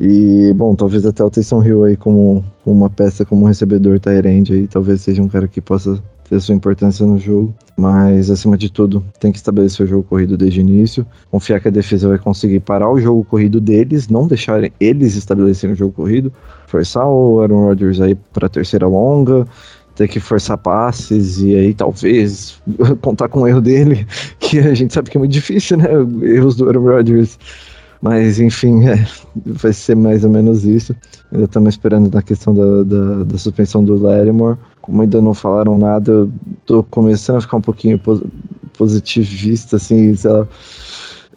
E, bom, talvez até o Taysom Hill aí como, como uma peça, como um recebedor Tyrande aí, talvez seja um cara que possa ter sua importância no jogo, mas acima de tudo tem que estabelecer o jogo corrido desde o início, confiar que a defesa vai conseguir parar o jogo corrido deles, não deixarem eles estabelecerem o jogo corrido, forçar o Aaron Rodgers aí para a terceira longa, ter que forçar passes e aí talvez (laughs) contar com o erro dele, (laughs) que a gente sabe que é muito difícil, né? Erros do Aaron Rodgers. Mas enfim, é, vai ser mais ou menos isso. Ainda estamos esperando na questão da, da, da suspensão do Lattimore como ainda não falaram nada, tô começando a ficar um pouquinho positivista, assim, sei lá,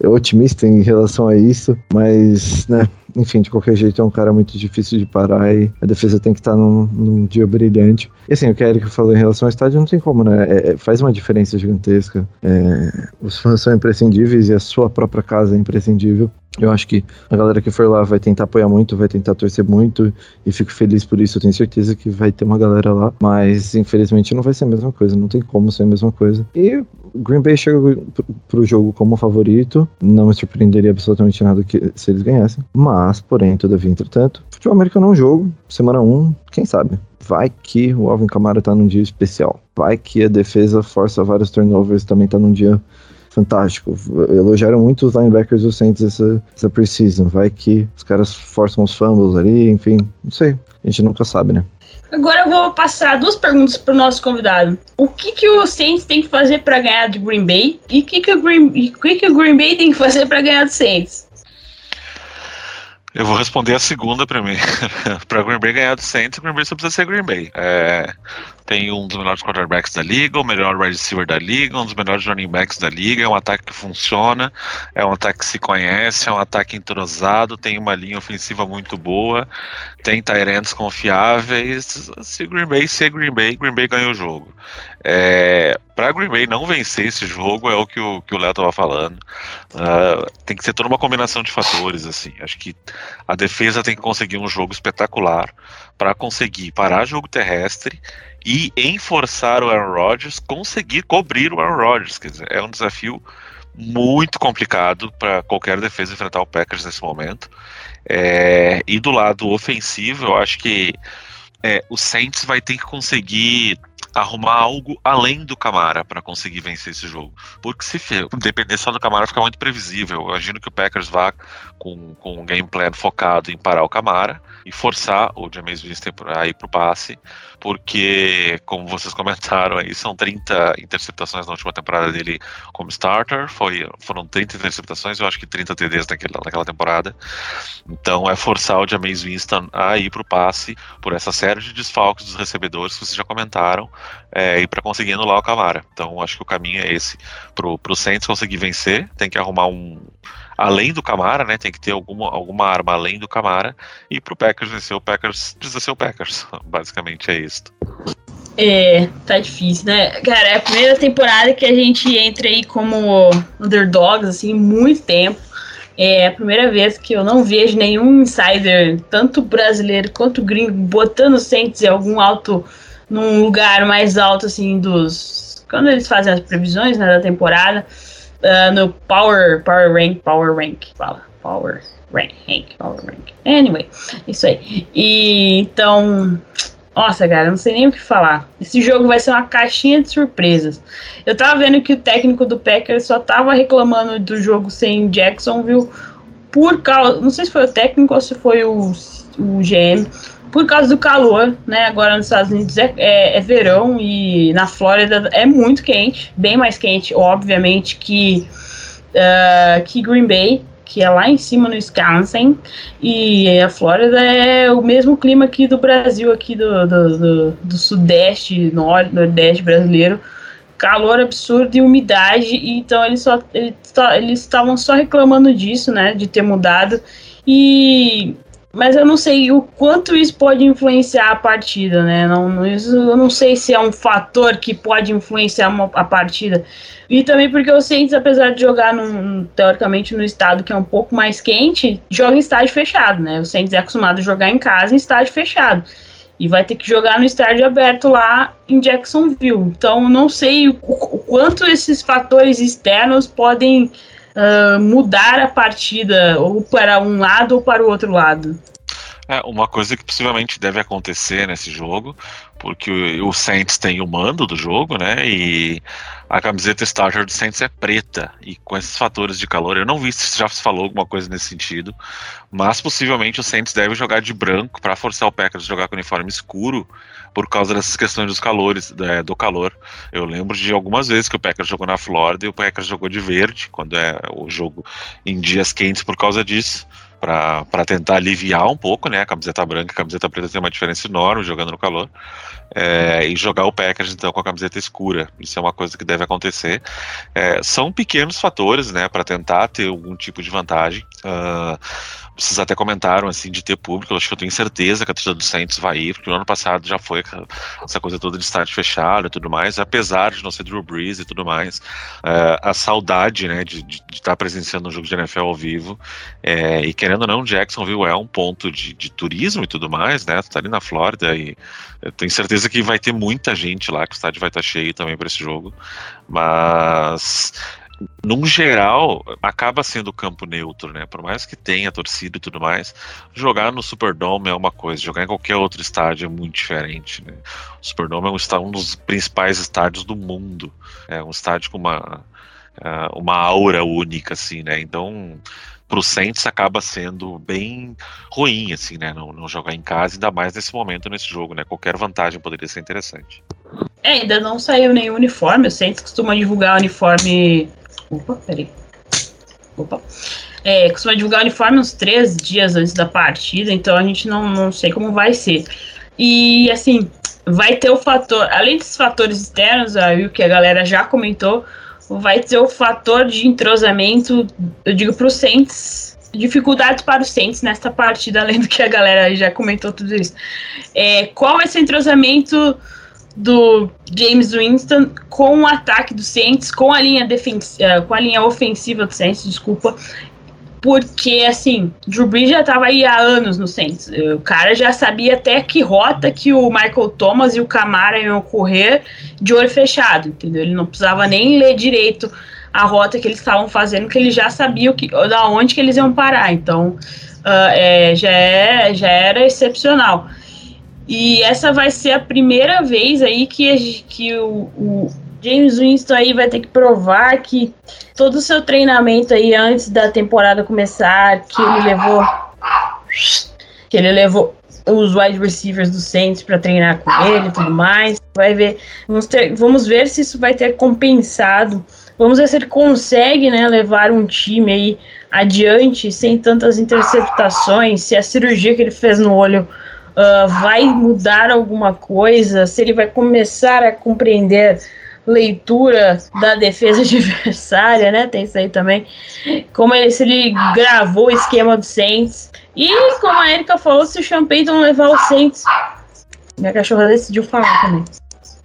otimista em relação a isso, mas, né, enfim, de qualquer jeito é um cara muito difícil de parar e a defesa tem que estar num, num dia brilhante. E assim, o que a Erika falou em relação ao estádio não tem como, né? É, é, faz uma diferença gigantesca. É, os fãs são imprescindíveis e a sua própria casa é imprescindível. Eu acho que a galera que for lá vai tentar apoiar muito, vai tentar torcer muito e fico feliz por isso. Eu tenho certeza que vai ter uma galera lá, mas infelizmente não vai ser a mesma coisa, não tem como ser a mesma coisa. E Green Bay chega pro jogo como favorito, não me surpreenderia absolutamente nada que, se eles ganhassem, mas, porém, todavia, entretanto, futebol americano é um jogo, semana 1, um, quem sabe? Vai que o Alvin Kamara tá num dia especial. Vai que a defesa força vários turnovers, também tá num dia fantástico. Elogiaram muito os linebackers do Saints essa, essa preseason. Vai que os caras forçam os fumbles ali, enfim, não sei. A gente nunca sabe, né? Agora eu vou passar duas perguntas para o nosso convidado. O que, que o Saints tem que fazer para ganhar de Green Bay? E o que, que, o Green, que, que o Green Bay tem que fazer para ganhar do Saints? Eu vou responder a segunda primeiro. para (laughs) Green Bay ganhar do Saints, Green Bay só precisa ser Green Bay. É, tem um dos melhores quarterbacks da liga, o melhor wide receiver da liga, um dos melhores running backs da liga. É um ataque que funciona, é um ataque que se conhece, é um ataque entrosado, tem uma linha ofensiva muito boa, tem Tyrants confiáveis. Se Green Bay ser Green Bay, Green Bay ganha o jogo. É, para Green Bay não vencer esse jogo é o que o, que o Léo estava falando. Uh, tem que ser toda uma combinação de fatores. assim. Acho que a defesa tem que conseguir um jogo espetacular para conseguir parar jogo terrestre e enforçar o Aaron Rodgers, conseguir cobrir o Aaron Rodgers. Quer dizer, é um desafio muito complicado para qualquer defesa enfrentar o Packers nesse momento. É, e do lado ofensivo, eu acho que é, o Saints vai ter que conseguir arrumar algo além do Camara para conseguir vencer esse jogo. Porque se depender só do Camara fica muito previsível. Eu imagino que o Packers vá com, com um game plan focado em parar o Camara e forçar o James Winston a ir pro passe, porque, como vocês comentaram aí, são 30 interceptações na última temporada dele como starter, foi, foram 30 interceptações, eu acho que 30 TDs naquela, naquela temporada. Então é forçar o James Winston a ir pro passe por essa série de desfalques dos recebedores que vocês já comentaram, é, e para conseguir anular o Camara. Então acho que o caminho é esse. Pro, pro Saints conseguir vencer, tem que arrumar um, além do Camara, né? Tem que ter alguma, alguma arma além do Camara. E pro Packers vencer o Packers, precisa ser o Packers. (laughs) Basicamente é isso. É, tá difícil, né? Cara, é a primeira temporada que a gente entra aí como underdogs, assim, muito tempo. É a primeira vez que eu não vejo nenhum insider, tanto brasileiro quanto gringo, botando o Saints em algum alto, num lugar mais alto, assim, dos. Quando eles fazem as previsões né, da temporada uh, no Power, Power Rank, Power Rank, fala, Power Rank, Power Rank. Anyway, isso aí. E então, nossa, cara, não sei nem o que falar. Esse jogo vai ser uma caixinha de surpresas. Eu tava vendo que o técnico do Packers só tava reclamando do jogo sem Jacksonville por causa. Não sei se foi o técnico ou se foi o, o GM por causa do calor, né? Agora nos Estados Unidos é, é, é, verão e na Flórida é muito quente, bem mais quente, obviamente, que, uh, que Green Bay, que é lá em cima no Wisconsin, e a Flórida é o mesmo clima aqui do Brasil, aqui do, do, do, do sudeste, norte, nordeste brasileiro. Calor absurdo e umidade, então eles só eles estavam só reclamando disso, né? De ter mudado. E mas eu não sei o quanto isso pode influenciar a partida, né? Não, isso, eu não sei se é um fator que pode influenciar uma, a partida. E também porque o Saints, apesar de jogar num, teoricamente no estado que é um pouco mais quente, joga em estádio fechado, né? O Saints é acostumado a jogar em casa em estádio fechado. E vai ter que jogar no estádio aberto lá em Jacksonville. Então, não sei o, o quanto esses fatores externos podem uh, mudar a partida ou para um lado ou para o outro lado. É, uma coisa que possivelmente deve acontecer nesse jogo, porque o, Saints tem o mando do jogo, né? E a camiseta starter do Saints é preta. E com esses fatores de calor, eu não vi se já falou alguma coisa nesse sentido, mas possivelmente o Saints deve jogar de branco para forçar o Packers a jogar com uniforme escuro por causa dessas questões dos calores, é, do calor. Eu lembro de algumas vezes que o Packers jogou na Flórida e o Packers jogou de verde, quando é o jogo em dias quentes por causa disso para tentar aliviar um pouco, né? A camiseta branca e a camiseta preta tem uma diferença enorme jogando no calor. É, e jogar o Packers então com a camiseta escura. Isso é uma coisa que deve acontecer. É, são pequenos fatores, né, para tentar ter algum tipo de vantagem. Uh, vocês até comentaram assim de ter público, eu acho que eu tenho certeza que a torcida do Santos vai ir, porque no ano passado já foi essa coisa toda de estádio fechado e tudo mais, apesar de não ser Drew Brees e tudo mais, uh, a saudade né, de, estar presenciando um jogo de NFL ao vivo, é, e querendo ou não, Jacksonville é um ponto de, de turismo e tudo mais, né? Tá ali na Flórida e tenho certeza que vai ter muita gente lá, que o estádio vai estar cheio também para esse jogo, mas num geral, acaba sendo campo neutro, né? Por mais que tenha torcida e tudo mais, jogar no Superdome é uma coisa, jogar em qualquer outro estádio é muito diferente, né? O Superdome é um, um dos principais estádios do mundo, é um estádio com uma, é, uma aura única, assim, né? Então, pro Saints acaba sendo bem ruim, assim, né? Não, não jogar em casa, ainda mais nesse momento, nesse jogo, né? Qualquer vantagem poderia ser interessante. É, ainda não saiu nenhum uniforme, o Saints costuma divulgar uniforme Opa, peraí. Opa. É, costuma divulgar uniforme uns três dias antes da partida, então a gente não, não sei como vai ser. E assim, vai ter o fator, além desses fatores externos, aí o que a galera já comentou, vai ter o fator de entrosamento, eu digo para os Saints, dificuldades para os Saints nesta partida, (laughs) além do que a galera já comentou tudo isso. É, qual ser o entrosamento do James Winston com o ataque do Saints, com a linha defensiva, eh, com a linha ofensiva do Saints, desculpa, porque assim, Drew Brees já estava aí há anos no Saints. O cara já sabia até que rota que o Michael Thomas e o Camara iam correr de olho fechado, entendeu? Ele não precisava nem ler direito a rota que eles estavam fazendo, que ele já sabia o que, da onde que eles iam parar. Então, uh, é, já, é, já era excepcional. E essa vai ser a primeira vez aí que, que o James Winston aí vai ter que provar que todo o seu treinamento aí antes da temporada começar, que ele levou que ele levou os wide receivers do Saints para treinar com ele e tudo mais. Vai ver, vamos, ter, vamos ver se isso vai ter compensado. Vamos ver se ele consegue, né, levar um time aí adiante sem tantas interceptações, se a cirurgia que ele fez no olho uh, vai mudar alguma coisa, se ele vai começar a compreender leitura da defesa (laughs) adversária, né? Tem isso aí também. Como ele, se ele gravou o esquema do Saints. E como a Erika falou, se o Sean levar o Saints. Minha cachorra decidiu falar também.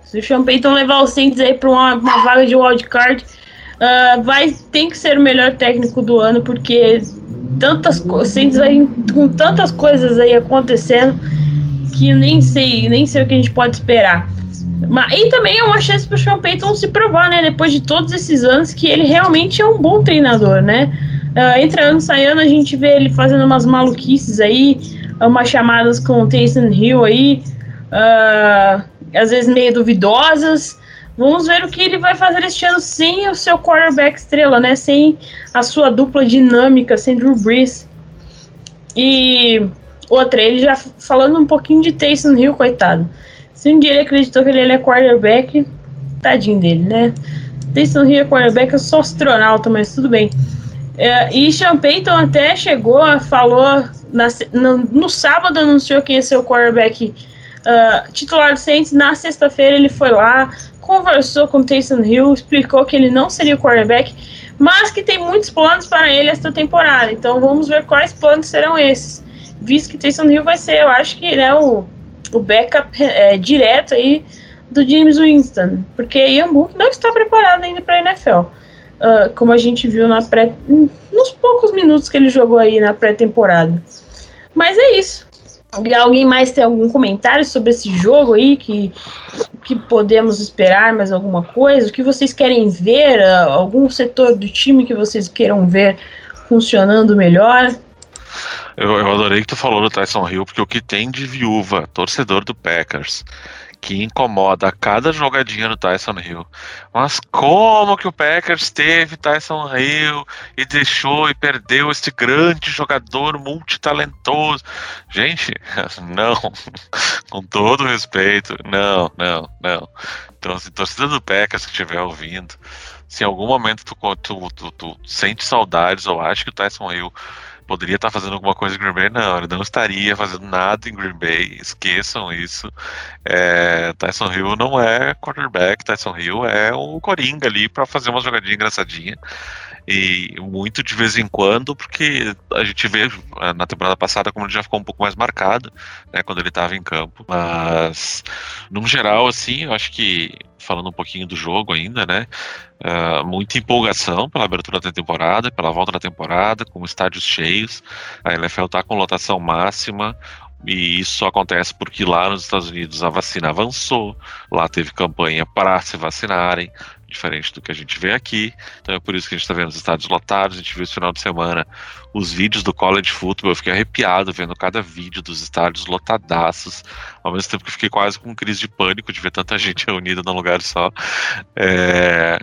Se o Sean levar o Saints aí para uma, uma, vaga de wildcard, uh, vai, tem que ser o melhor técnico do ano, porque tantas coisas, com tantas coisas aí acontecendo que nem sei, nem sei o que a gente pode esperar. Mas, e também é uma chance para o Sean Payton se provar, né? Depois de todos esses anos, que ele realmente é um bom treinador, né? Uh, entre ano ano, a gente vê ele fazendo umas maluquices aí, umas chamadas com o Taysom Hill aí, uh, às vezes meio duvidosas. Vamos ver o que ele vai fazer este ano sem o seu quarterback estrela, né? Sem a sua dupla dinâmica, sem Drew Brees. E outra, ele já falando um pouquinho de Taysom Hill, coitado. Se um dia ele acreditou que ele é quarterback, tadinho dele, né? Taysom Hill é quarterback, eu sou astronauta, mas tudo bem. É, e Sean Payton até chegou, falou na, no, no, sábado anunciou quem ia ser o quarterback uh, titular do Saints. Na sexta-feira ele foi lá, conversou com o Taysom Hill, explicou que ele não seria o quarterback, mas que tem muitos planos para ele esta temporada. Então vamos ver quais planos serão esses. Visto que Taysom Hill vai ser, eu acho que né, o o backup é, direto aí do James Winston, porque Ian Book não está preparado ainda para a NFL. Uh, como a gente viu na pré, nos poucos minutos que ele jogou aí na pré-temporada. Mas é isso. Alguém mais tem algum comentário sobre esse jogo aí que, que podemos esperar mais alguma coisa? O que vocês querem ver? Uh, algum setor do time que vocês queiram ver funcionando melhor? Eu, eu adorei que tu falou do Tyson Hill, porque o que tem de viúva, torcedor do Packers, que incomoda a cada jogadinha do Tyson Hill. Mas como que o Packers teve Tyson Hill e deixou e perdeu este grande jogador multitalentoso? Gente, (laughs) não. Com todo respeito, não, não, não. Então, se torcida do Packers que estiver ouvindo, se em algum momento tu, tu, tu, tu sente saudades ou acha que o Tyson Hill poderia estar fazendo alguma coisa em Green Bay, não, ele não estaria fazendo nada em Green Bay, esqueçam isso. É, Tyson Hill não é quarterback, Tyson Hill é o Coringa ali para fazer uma jogadinha engraçadinha. E muito de vez em quando, porque a gente vê é, na temporada passada como ele já ficou um pouco mais marcado, né, quando ele estava em campo. Mas, no geral, assim, eu acho que falando um pouquinho do jogo ainda, né? Uh, muita empolgação pela abertura da temporada, pela volta da temporada, com estádios cheios. A NFL está com lotação máxima. E isso acontece porque lá nos Estados Unidos a vacina avançou, lá teve campanha para se vacinarem, diferente do que a gente vê aqui. Então é por isso que a gente está vendo os estádios lotados. A gente viu esse final de semana os vídeos do college football. Eu fiquei arrepiado vendo cada vídeo dos estádios lotadaços. Ao mesmo tempo que fiquei quase com crise de pânico de ver tanta (laughs) gente reunida num lugar só. É...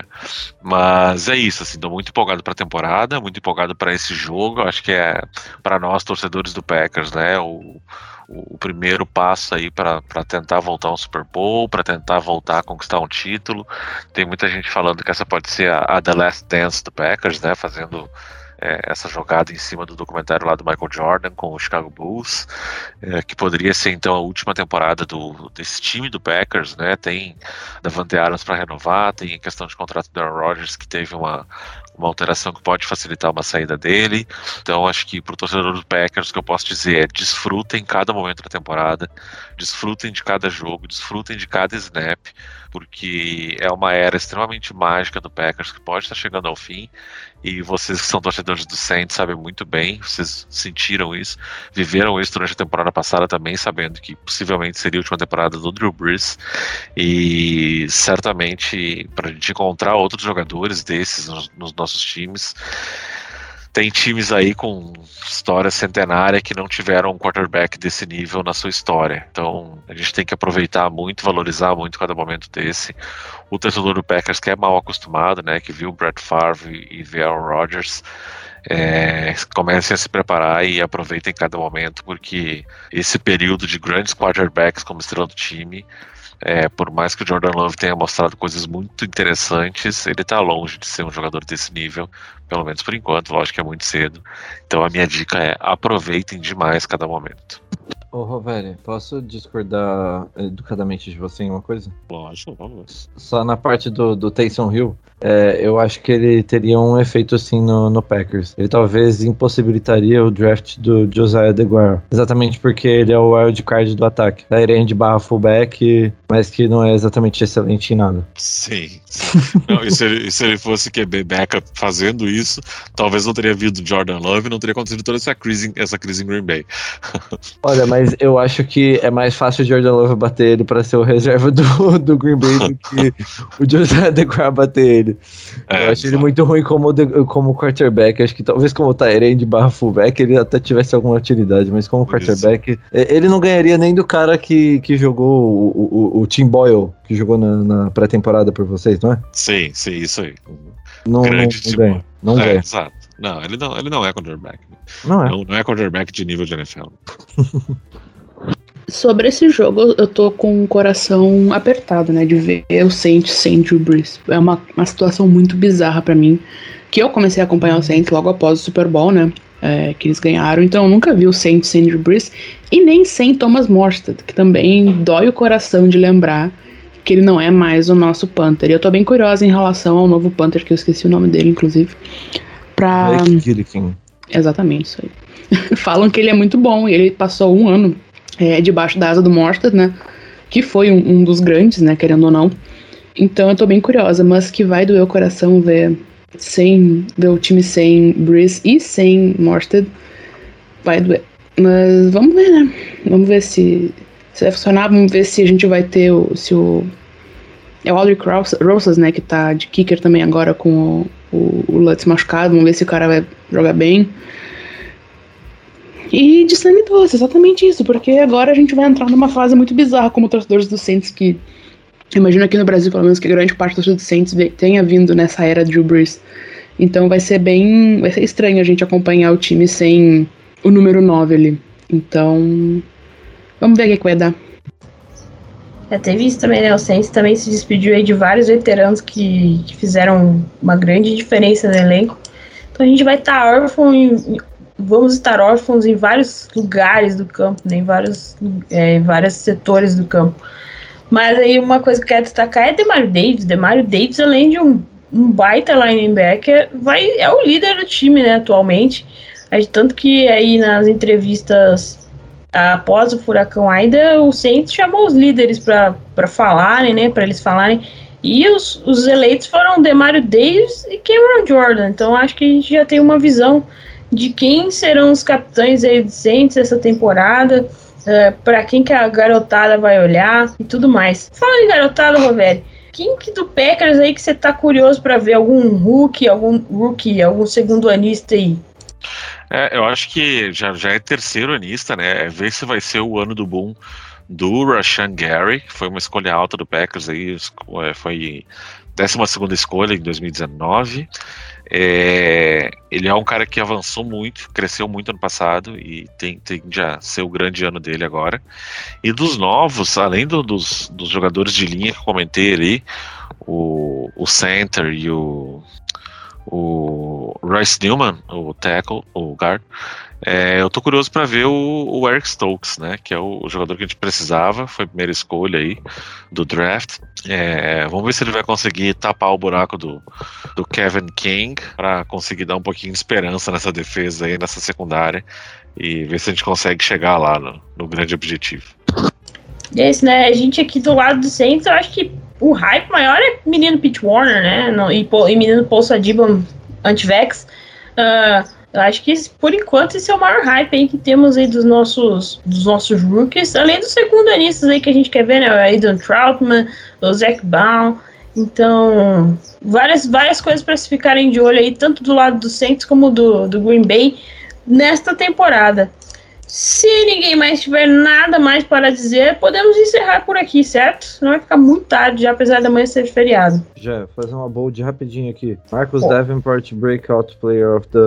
Mas é isso, assim, muito empolgado para a temporada, muito empolgado para esse jogo. Acho que é para nós torcedores do Packers, né? O o, primeiro passo aí para tentar voltar ao Super Bowl, para tentar voltar a conquistar um título. Tem muita gente falando que essa pode ser a, a The Last Dance do Packers, né? Fazendo é, essa jogada em cima do documentário lá do Michael Jordan com o Chicago Bulls, é, que poderia ser então a última temporada do, desse time do Packers, né? Tem Davante Adams para renovar, tem a questão de contrato do Aaron Rodgers que teve uma, uma alteração que pode facilitar uma saída dele. Então acho que para o torcedor do Packers o que eu posso dizer é desfrutem cada momento da temporada, desfrutem de cada jogo, desfrutem de cada snap porque é uma era extremamente mágica do Packers que pode estar chegando ao fim. E vocês que são torcedores do Saints sabem muito bem, vocês sentiram isso, viveram isso durante a temporada passada também, sabendo que possivelmente seria a última temporada do Drew Brees. E certamente, para a gente encontrar outros jogadores desses nos, nos nossos times, tem times aí com história centenária que não tiveram um quarterback desse nível na sua história. Então a gente tem que aproveitar muito, valorizar muito cada momento desse. O torcedor do Packers que é mal acostumado, né, que viu o Brett Favre e viu Aaron Rodgers, é, comecem a se preparar e aproveitem cada momento, porque esse período de grandes quarterbacks como estrela do time é, por mais que o Jordan Love tenha mostrado coisas muito interessantes, ele está longe de ser um jogador desse nível, pelo menos por enquanto, lógico que é muito cedo. Então a minha dica é aproveitem demais cada momento. Ô, Rovelli, posso discordar educadamente de você em uma coisa? Lógico, vamos. Só na parte do, do Taysom Hill, é, eu acho que ele teria um efeito assim no, no, Packers. Ele talvez impossibilitaria o draft do Josiah DeGuara. Exatamente porque ele é o wild card do ataque. Da de barra fullback, mas que não é exatamente excelente em nada. Sim. (laughs) não, e, se ele, e se ele fosse QB backup fazendo isso, talvez não teria vindo Jordan Love e não teria acontecido toda essa crise, essa crise em Green Bay. (laughs) Olha, mas eu acho que é mais fácil o Jordan Love bater ele para ser o reserva do, do Green Bay do que o Josiah DeGuara bater ele. É, eu acho ele muito ruim como, como quarterback. Acho que talvez como Tyrande barra fullback ele até tivesse alguma utilidade, mas como quarterback, é, ele não ganharia nem do cara que, que jogou o, o, o Tim Boyle, que jogou na, na pré-temporada por vocês, não é? Sim, sim, isso aí. Não, Grande não, não ganha. Não é, ganha. Exato. Não, ele não, ele não é quarterback. Não é. Não, não é quarterback de nível de NFL. (laughs) Sobre esse jogo, eu tô com o coração apertado, né? De ver o Saints sem Drew Brees. É uma, uma situação muito bizarra para mim. Que eu comecei a acompanhar o Saints logo após o Super Bowl, né? É, que eles ganharam. Então eu nunca vi o Saints sem Drew Brees. E nem sem Thomas Morstead, que também dói o coração de lembrar que ele não é mais o nosso Panther. E eu tô bem curiosa em relação ao novo Panther, que eu esqueci o nome dele, inclusive. Pra... Exatamente, isso aí. (laughs) Falam que ele é muito bom e ele passou um ano é, debaixo da asa do Morstad, né? Que foi um, um, dos grandes, né? Querendo ou não. Então eu tô bem curiosa, mas que vai doer o coração ver sem ver o time sem Breeze e sem Morstad. Vai doer. Mas vamos ver, né? Vamos ver se, se vai funcionar. Vamos ver se a gente vai ter o. Se o. É o Aldrich Rosas, né? Que tá de kicker também agora com o, o, o Lutz machucado. Vamos ver se o cara vai jogar bem. E de sangue doce, exatamente isso, porque agora a gente vai entrar numa fase muito bizarra como torcedores do Saints que imagino aqui no Brasil, pelo menos, que grande parte dos Saints tenha vindo nessa era de Drew Brees. Então vai ser bem. Vai ser estranho a gente acompanhar o time sem o número 9 ali. Então. Vamos ver o que, que vai dar. É, teve isso também, né? O Saints também se despediu aí de vários veteranos que, que fizeram uma grande diferença no elenco. Então a gente vai estar tá órfão vamos estar órfãos em vários lugares do campo, né, em vários, é, em vários setores do campo. Mas aí uma coisa que eu quero destacar é Demario Davis. Demario Davis, além de um, um baita linebacker, vai, é o líder do time, né, atualmente. Tanto que aí nas entrevistas após o furacão Aida, o Saints chamou os líderes para falarem, né, para eles falarem. E os, os eleitos foram Demario Davis e Cameron Jordan. Então acho que a gente já tem uma visão de quem serão os capitães recentes essa temporada, é, para quem que a garotada vai olhar e tudo mais. Fala de garotada, Rovério. Quem que do Packers aí que você tá curioso para ver algum rookie, algum rookie, algum segundo anista aí? É, eu acho que já, já é terceiro anista, né? É ver se vai ser o ano do boom do Rashan Gary, que foi uma escolha alta do Packers aí, é, foi 12 segunda escolha em 2019. É, ele é um cara que avançou muito, cresceu muito ano passado e tem, tende a ser o grande ano dele agora. E dos novos, além do, dos, dos jogadores de linha que eu comentei ali, o, o center e o, o Royce Newman, o tackle, o guard, é, eu tô curioso para ver o, o, Eric Stokes, né? Que é o, o, jogador que a gente precisava, foi a primeira escolha aí do draft. É, vamos ver se ele vai conseguir tapar o buraco do, do Kevin King para conseguir dar um pouquinho de esperança nessa defesa aí, nessa secundária e ver se a gente consegue chegar lá no, no grande objetivo. Esse, né? A gente aqui do lado do Saints, eu acho que o hype maior é menino Pete Warner, né? No, e, e menino Paul Sadibam Antivex. Uh, eu acho que por enquanto esse é o maior hype aí que temos aí dos nossos, dos nossos rookies, além dos segundanistas aí que a gente quer ver, né? O Aidan Troutman, o Zach Baum. Então, várias, várias coisas para se ficarem de olho aí, tanto do lado do Saints como do, do Green Bay, nesta temporada. Se ninguém mais tiver nada mais para dizer, podemos encerrar por aqui, certo? Não vai ficar muito tarde, já, apesar da manhã ser feriado. Já, fazer uma bold rapidinho aqui. Marcus oh. Davenport, breakout player of the,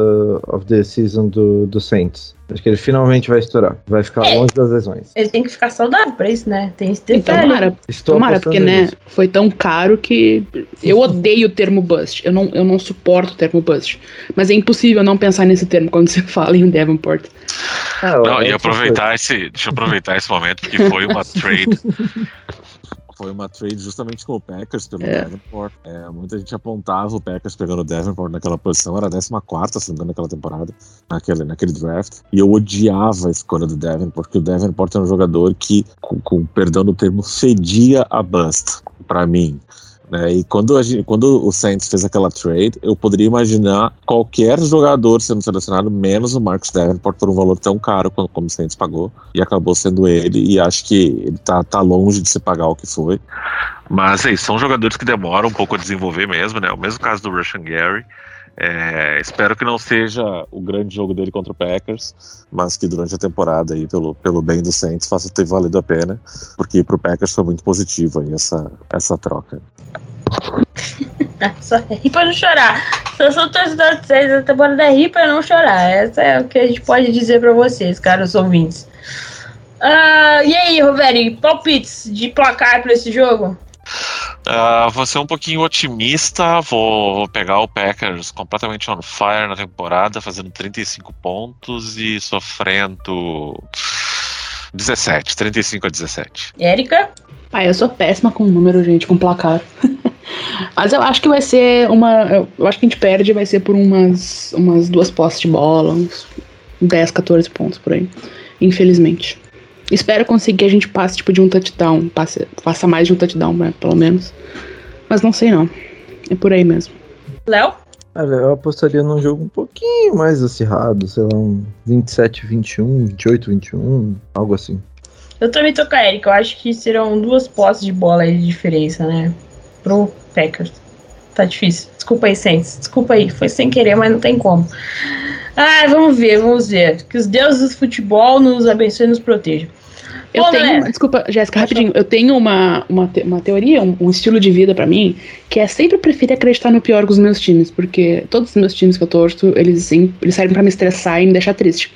of the season do, do Saints. Acho que ele finalmente vai estourar. Vai ficar é. longe das lesões. Ele tem que ficar saudável pra isso, né? Tem que ter então, tomara, Estou tomara porque, né, foi tão caro que eu odeio o termo bust. Eu não, eu não suporto o termo bust. Mas é impossível não pensar nesse termo quando você (laughs) fala em Davenport. Ah, não, e aproveitar esse. Deixa eu aproveitar esse momento, porque foi uma (laughs) trade foi uma trade justamente com o Packers pelo é. Davenport. É, muita gente apontava o Packers pegando o Davenport naquela posição, era a 14, se não me engano, naquela temporada, naquele, naquele draft. E eu odiava a escolha do Davenport, porque o Davenport é um jogador que, com, com perdão do termo, fedia a bust, para mim. Né? E quando, gente, quando o Saints fez aquela trade, eu poderia imaginar qualquer jogador sendo selecionado, menos o Marcus Davenport, por um valor tão caro como, como o Saints pagou. E acabou sendo ele, e acho que ele tá, tá longe de se pagar o que foi. Mas é são jogadores que demoram um pouco a desenvolver mesmo, né? O mesmo caso do Russian Gary. É, espero que não seja o grande jogo dele contra o Packers, mas que durante a temporada, aí, pelo, pelo bem do Saints, faça ter valido a pena, porque para o Packers foi muito positivo aí essa, essa troca. (laughs) Só rir pra não chorar. Eu sou torcedor de vocês, a temporada é rir pra não chorar. Essa é o que a gente pode dizer pra vocês, caros ouvintes. Uh, e aí, Roveri, palpites de placar pra esse jogo? Uh, vou ser um pouquinho otimista, vou, vou, pegar o Packers completamente on fire na temporada, fazendo 35 pontos e sofrendo 17, 35 a 17. Érica? Ah, eu sou péssima com número, gente, com placar. (laughs) Mas eu acho que vai ser uma. Eu acho que a gente perde, vai ser por umas, umas duas postes de bola, uns 10, 14 pontos por aí. Infelizmente. Espero conseguir que a gente passe tipo de um touchdown, passe, faça mais de um touchdown, né, pelo menos. Mas não sei não. É por aí mesmo. Léo? Olha, eu apostaria num jogo um pouquinho mais acirrado, sei lá, um 27, 21, 28, 21, algo assim. Eu também tô com a Erika, eu acho que serão duas posses de bola aí de diferença, né? Pro Packers. Tá difícil. Desculpa aí, Saints. Desculpa aí, foi sem querer, mas não tem como. Ah, vamos ver, vamos ver. Que os deuses do futebol nos abençoem e nos protejam. Eu tenho, desculpa, Jéssica, rapidinho. Eu tenho uma, uma, te, uma teoria, um, um, estilo de vida para mim, que é sempre preferir acreditar no pior com os meus times, porque todos os meus times que eu torço, eles, sim, eles servem para me estressar e me deixar triste.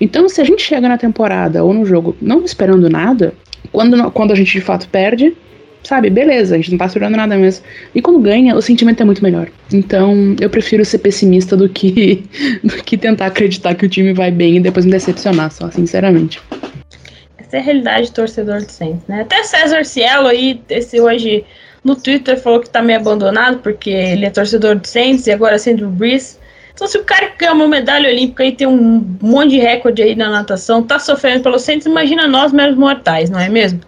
Então, se a gente chega na temporada ou no jogo não esperando nada, quando, quando a gente de fato perde, sabe, beleza, a gente não tá esperando nada mesmo. E quando ganha, o sentimento é muito melhor. Então, eu prefiro ser pessimista do que, (laughs) do que tentar acreditar que o time vai bem e depois me decepcionar, só, sinceramente. Essa é a realidade do torcedor do Saints, né? Até César Cielo aí, esse hoje no Twitter falou que tá meio abandonado porque ele é torcedor do Saints e agora sendo o Breeze. Então, se o cara ganha uma medalha olímpica e tem um monte de recorde aí na natação, tá sofrendo pelo Saints, imagina nós, meros mortais, não é mesmo?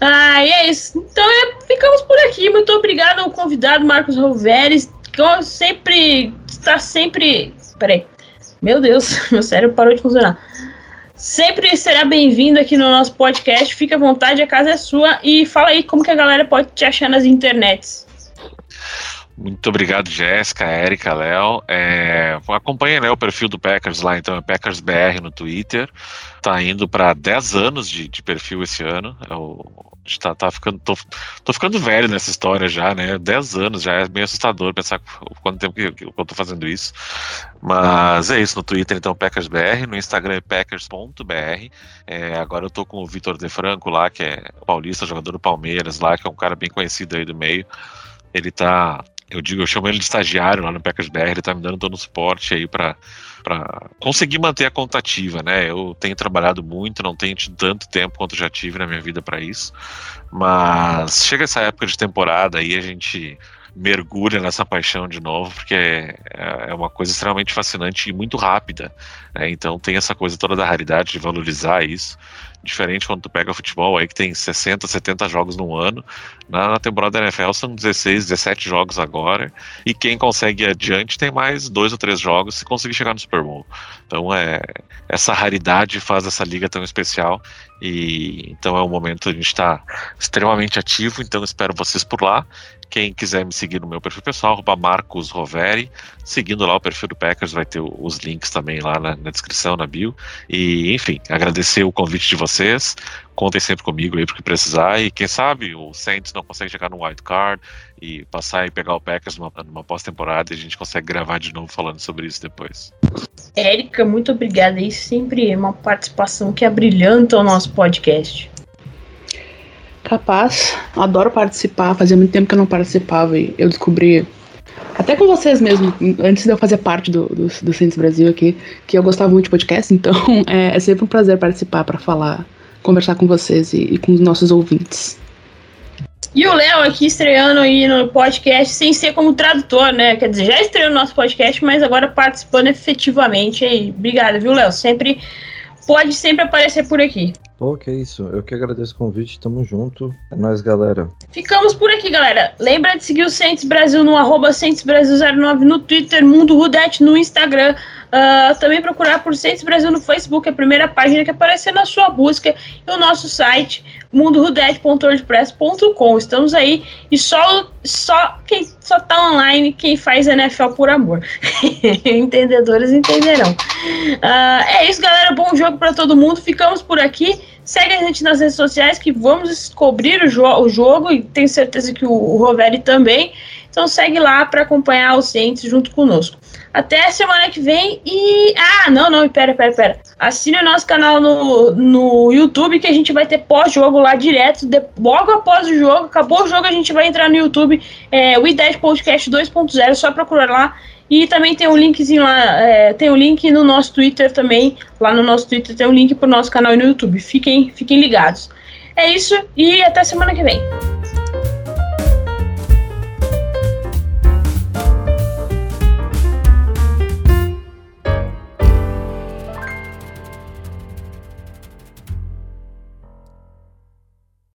Ah, e é isso. Então, é, ficamos por aqui. Muito obrigado ao convidado Marcos Roveres, que sempre está sempre. Peraí. Meu Deus, (laughs) meu cérebro parou de funcionar. Sempre será bem-vindo aqui no nosso podcast. Fique à vontade, a casa é sua. E fala aí como que a galera pode te achar nas internets. Muito obrigado, Jéssica, Érica, Léo. É, né, o perfil do Packers lá, então é PackersBR no Twitter. Tá indo para 10 anos de, de, perfil esse ano. É o, tá, tá ficando, tô, tô, ficando velho nessa história já, né? 10 anos já é meio assustador pensar quanto tempo que, que, eu tô fazendo isso. Mas é isso, no Twitter então PackersBR, no Instagram é packers.br. É, agora eu tô com o Vitor De Franco lá, que é paulista, jogador do Palmeiras lá, que é um cara bem conhecido aí do meio. Ele tá eu digo, eu chamo ele de estagiário lá no Packers BR, ele tá me dando todo o suporte aí para para conseguir manter a contativa, né? Eu tenho trabalhado muito, não tenho tido tanto tempo quanto já tive na minha vida para isso, mas chega essa época de temporada aí a gente mergulha nessa paixão de novo, porque é, é uma coisa extremamente fascinante e muito rápida. Né? Então tem essa coisa toda da raridade de valorizar isso. Diferente quando tu pega futebol aí que tem 60, 70 jogos no ano. Na, temporada da NFL são 16, 17 jogos agora. E quem consegue ir adiante tem mais dois ou três jogos se conseguir chegar no Super Bowl. Então é essa raridade faz essa liga tão especial. E então é um momento a gente está extremamente ativo, então espero vocês por lá. Quem quiser me seguir no meu perfil pessoal, Marcos Roveri, seguindo lá o perfil do Packers, vai ter os links também lá na, na, descrição, na bio. E, enfim, agradecer o convite de vocês. Contem sempre comigo aí porque precisar. E quem sabe o Saints não consegue chegar no wild card e passar e pegar o Packers numa, numa pós-temporada e a gente consegue gravar de novo falando sobre isso depois. Érica, muito obrigada aí. Sempre uma participação que abrilhanta o nosso podcast. Capaz, adoro participar. Fazia muito tempo que eu não participava e eu descobri, até com vocês mesmo, antes de eu fazer parte do, do, do Ciência Brasil aqui, que eu gostava muito de podcast, (laughs) então é, é sempre um prazer participar para falar, conversar com vocês e, e com os nossos ouvintes. E o Léo aqui estreando aí no podcast sem ser como tradutor, né? Quer dizer, já estreou no nosso podcast, mas agora participando efetivamente. Aí, obrigada, viu, Léo? Sempre pode sempre aparecer por aqui. Pô, que isso. Eu que agradeço o convite. Tamo junto. É nóis, galera. Ficamos por aqui, galera. Lembra de seguir o Centes Brasil no arroba Brasil09 no Twitter, Mundo Rudete no Instagram. Uh, também procurar por Centes Brasil no Facebook, a primeira página que aparecer na sua busca. E o nosso site, mundorudete.wordpress.com. Estamos aí e só, só quem só tá online quem faz NFL por amor. (laughs) Entendedores entenderão. Uh, é isso, galera. Bom jogo para todo mundo. Ficamos por aqui. Segue a gente nas redes sociais que vamos descobrir o, jo o jogo e tenho certeza que o, o Roveri também. Então segue lá para acompanhar os Saints junto conosco. Até semana que vem e. Ah, não, não, pera, pera, pera. Assine o nosso canal no, no YouTube que a gente vai ter pós-jogo lá direto. De, logo após o jogo, acabou o jogo, a gente vai entrar no YouTube. É, o I10 Podcast 2.0, só procurar lá e também tem um linkzinho lá, é, tem um link no nosso Twitter também. Lá no nosso Twitter tem um link pro nosso canal no YouTube. Fiquem, fiquem ligados. É isso e até semana que vem.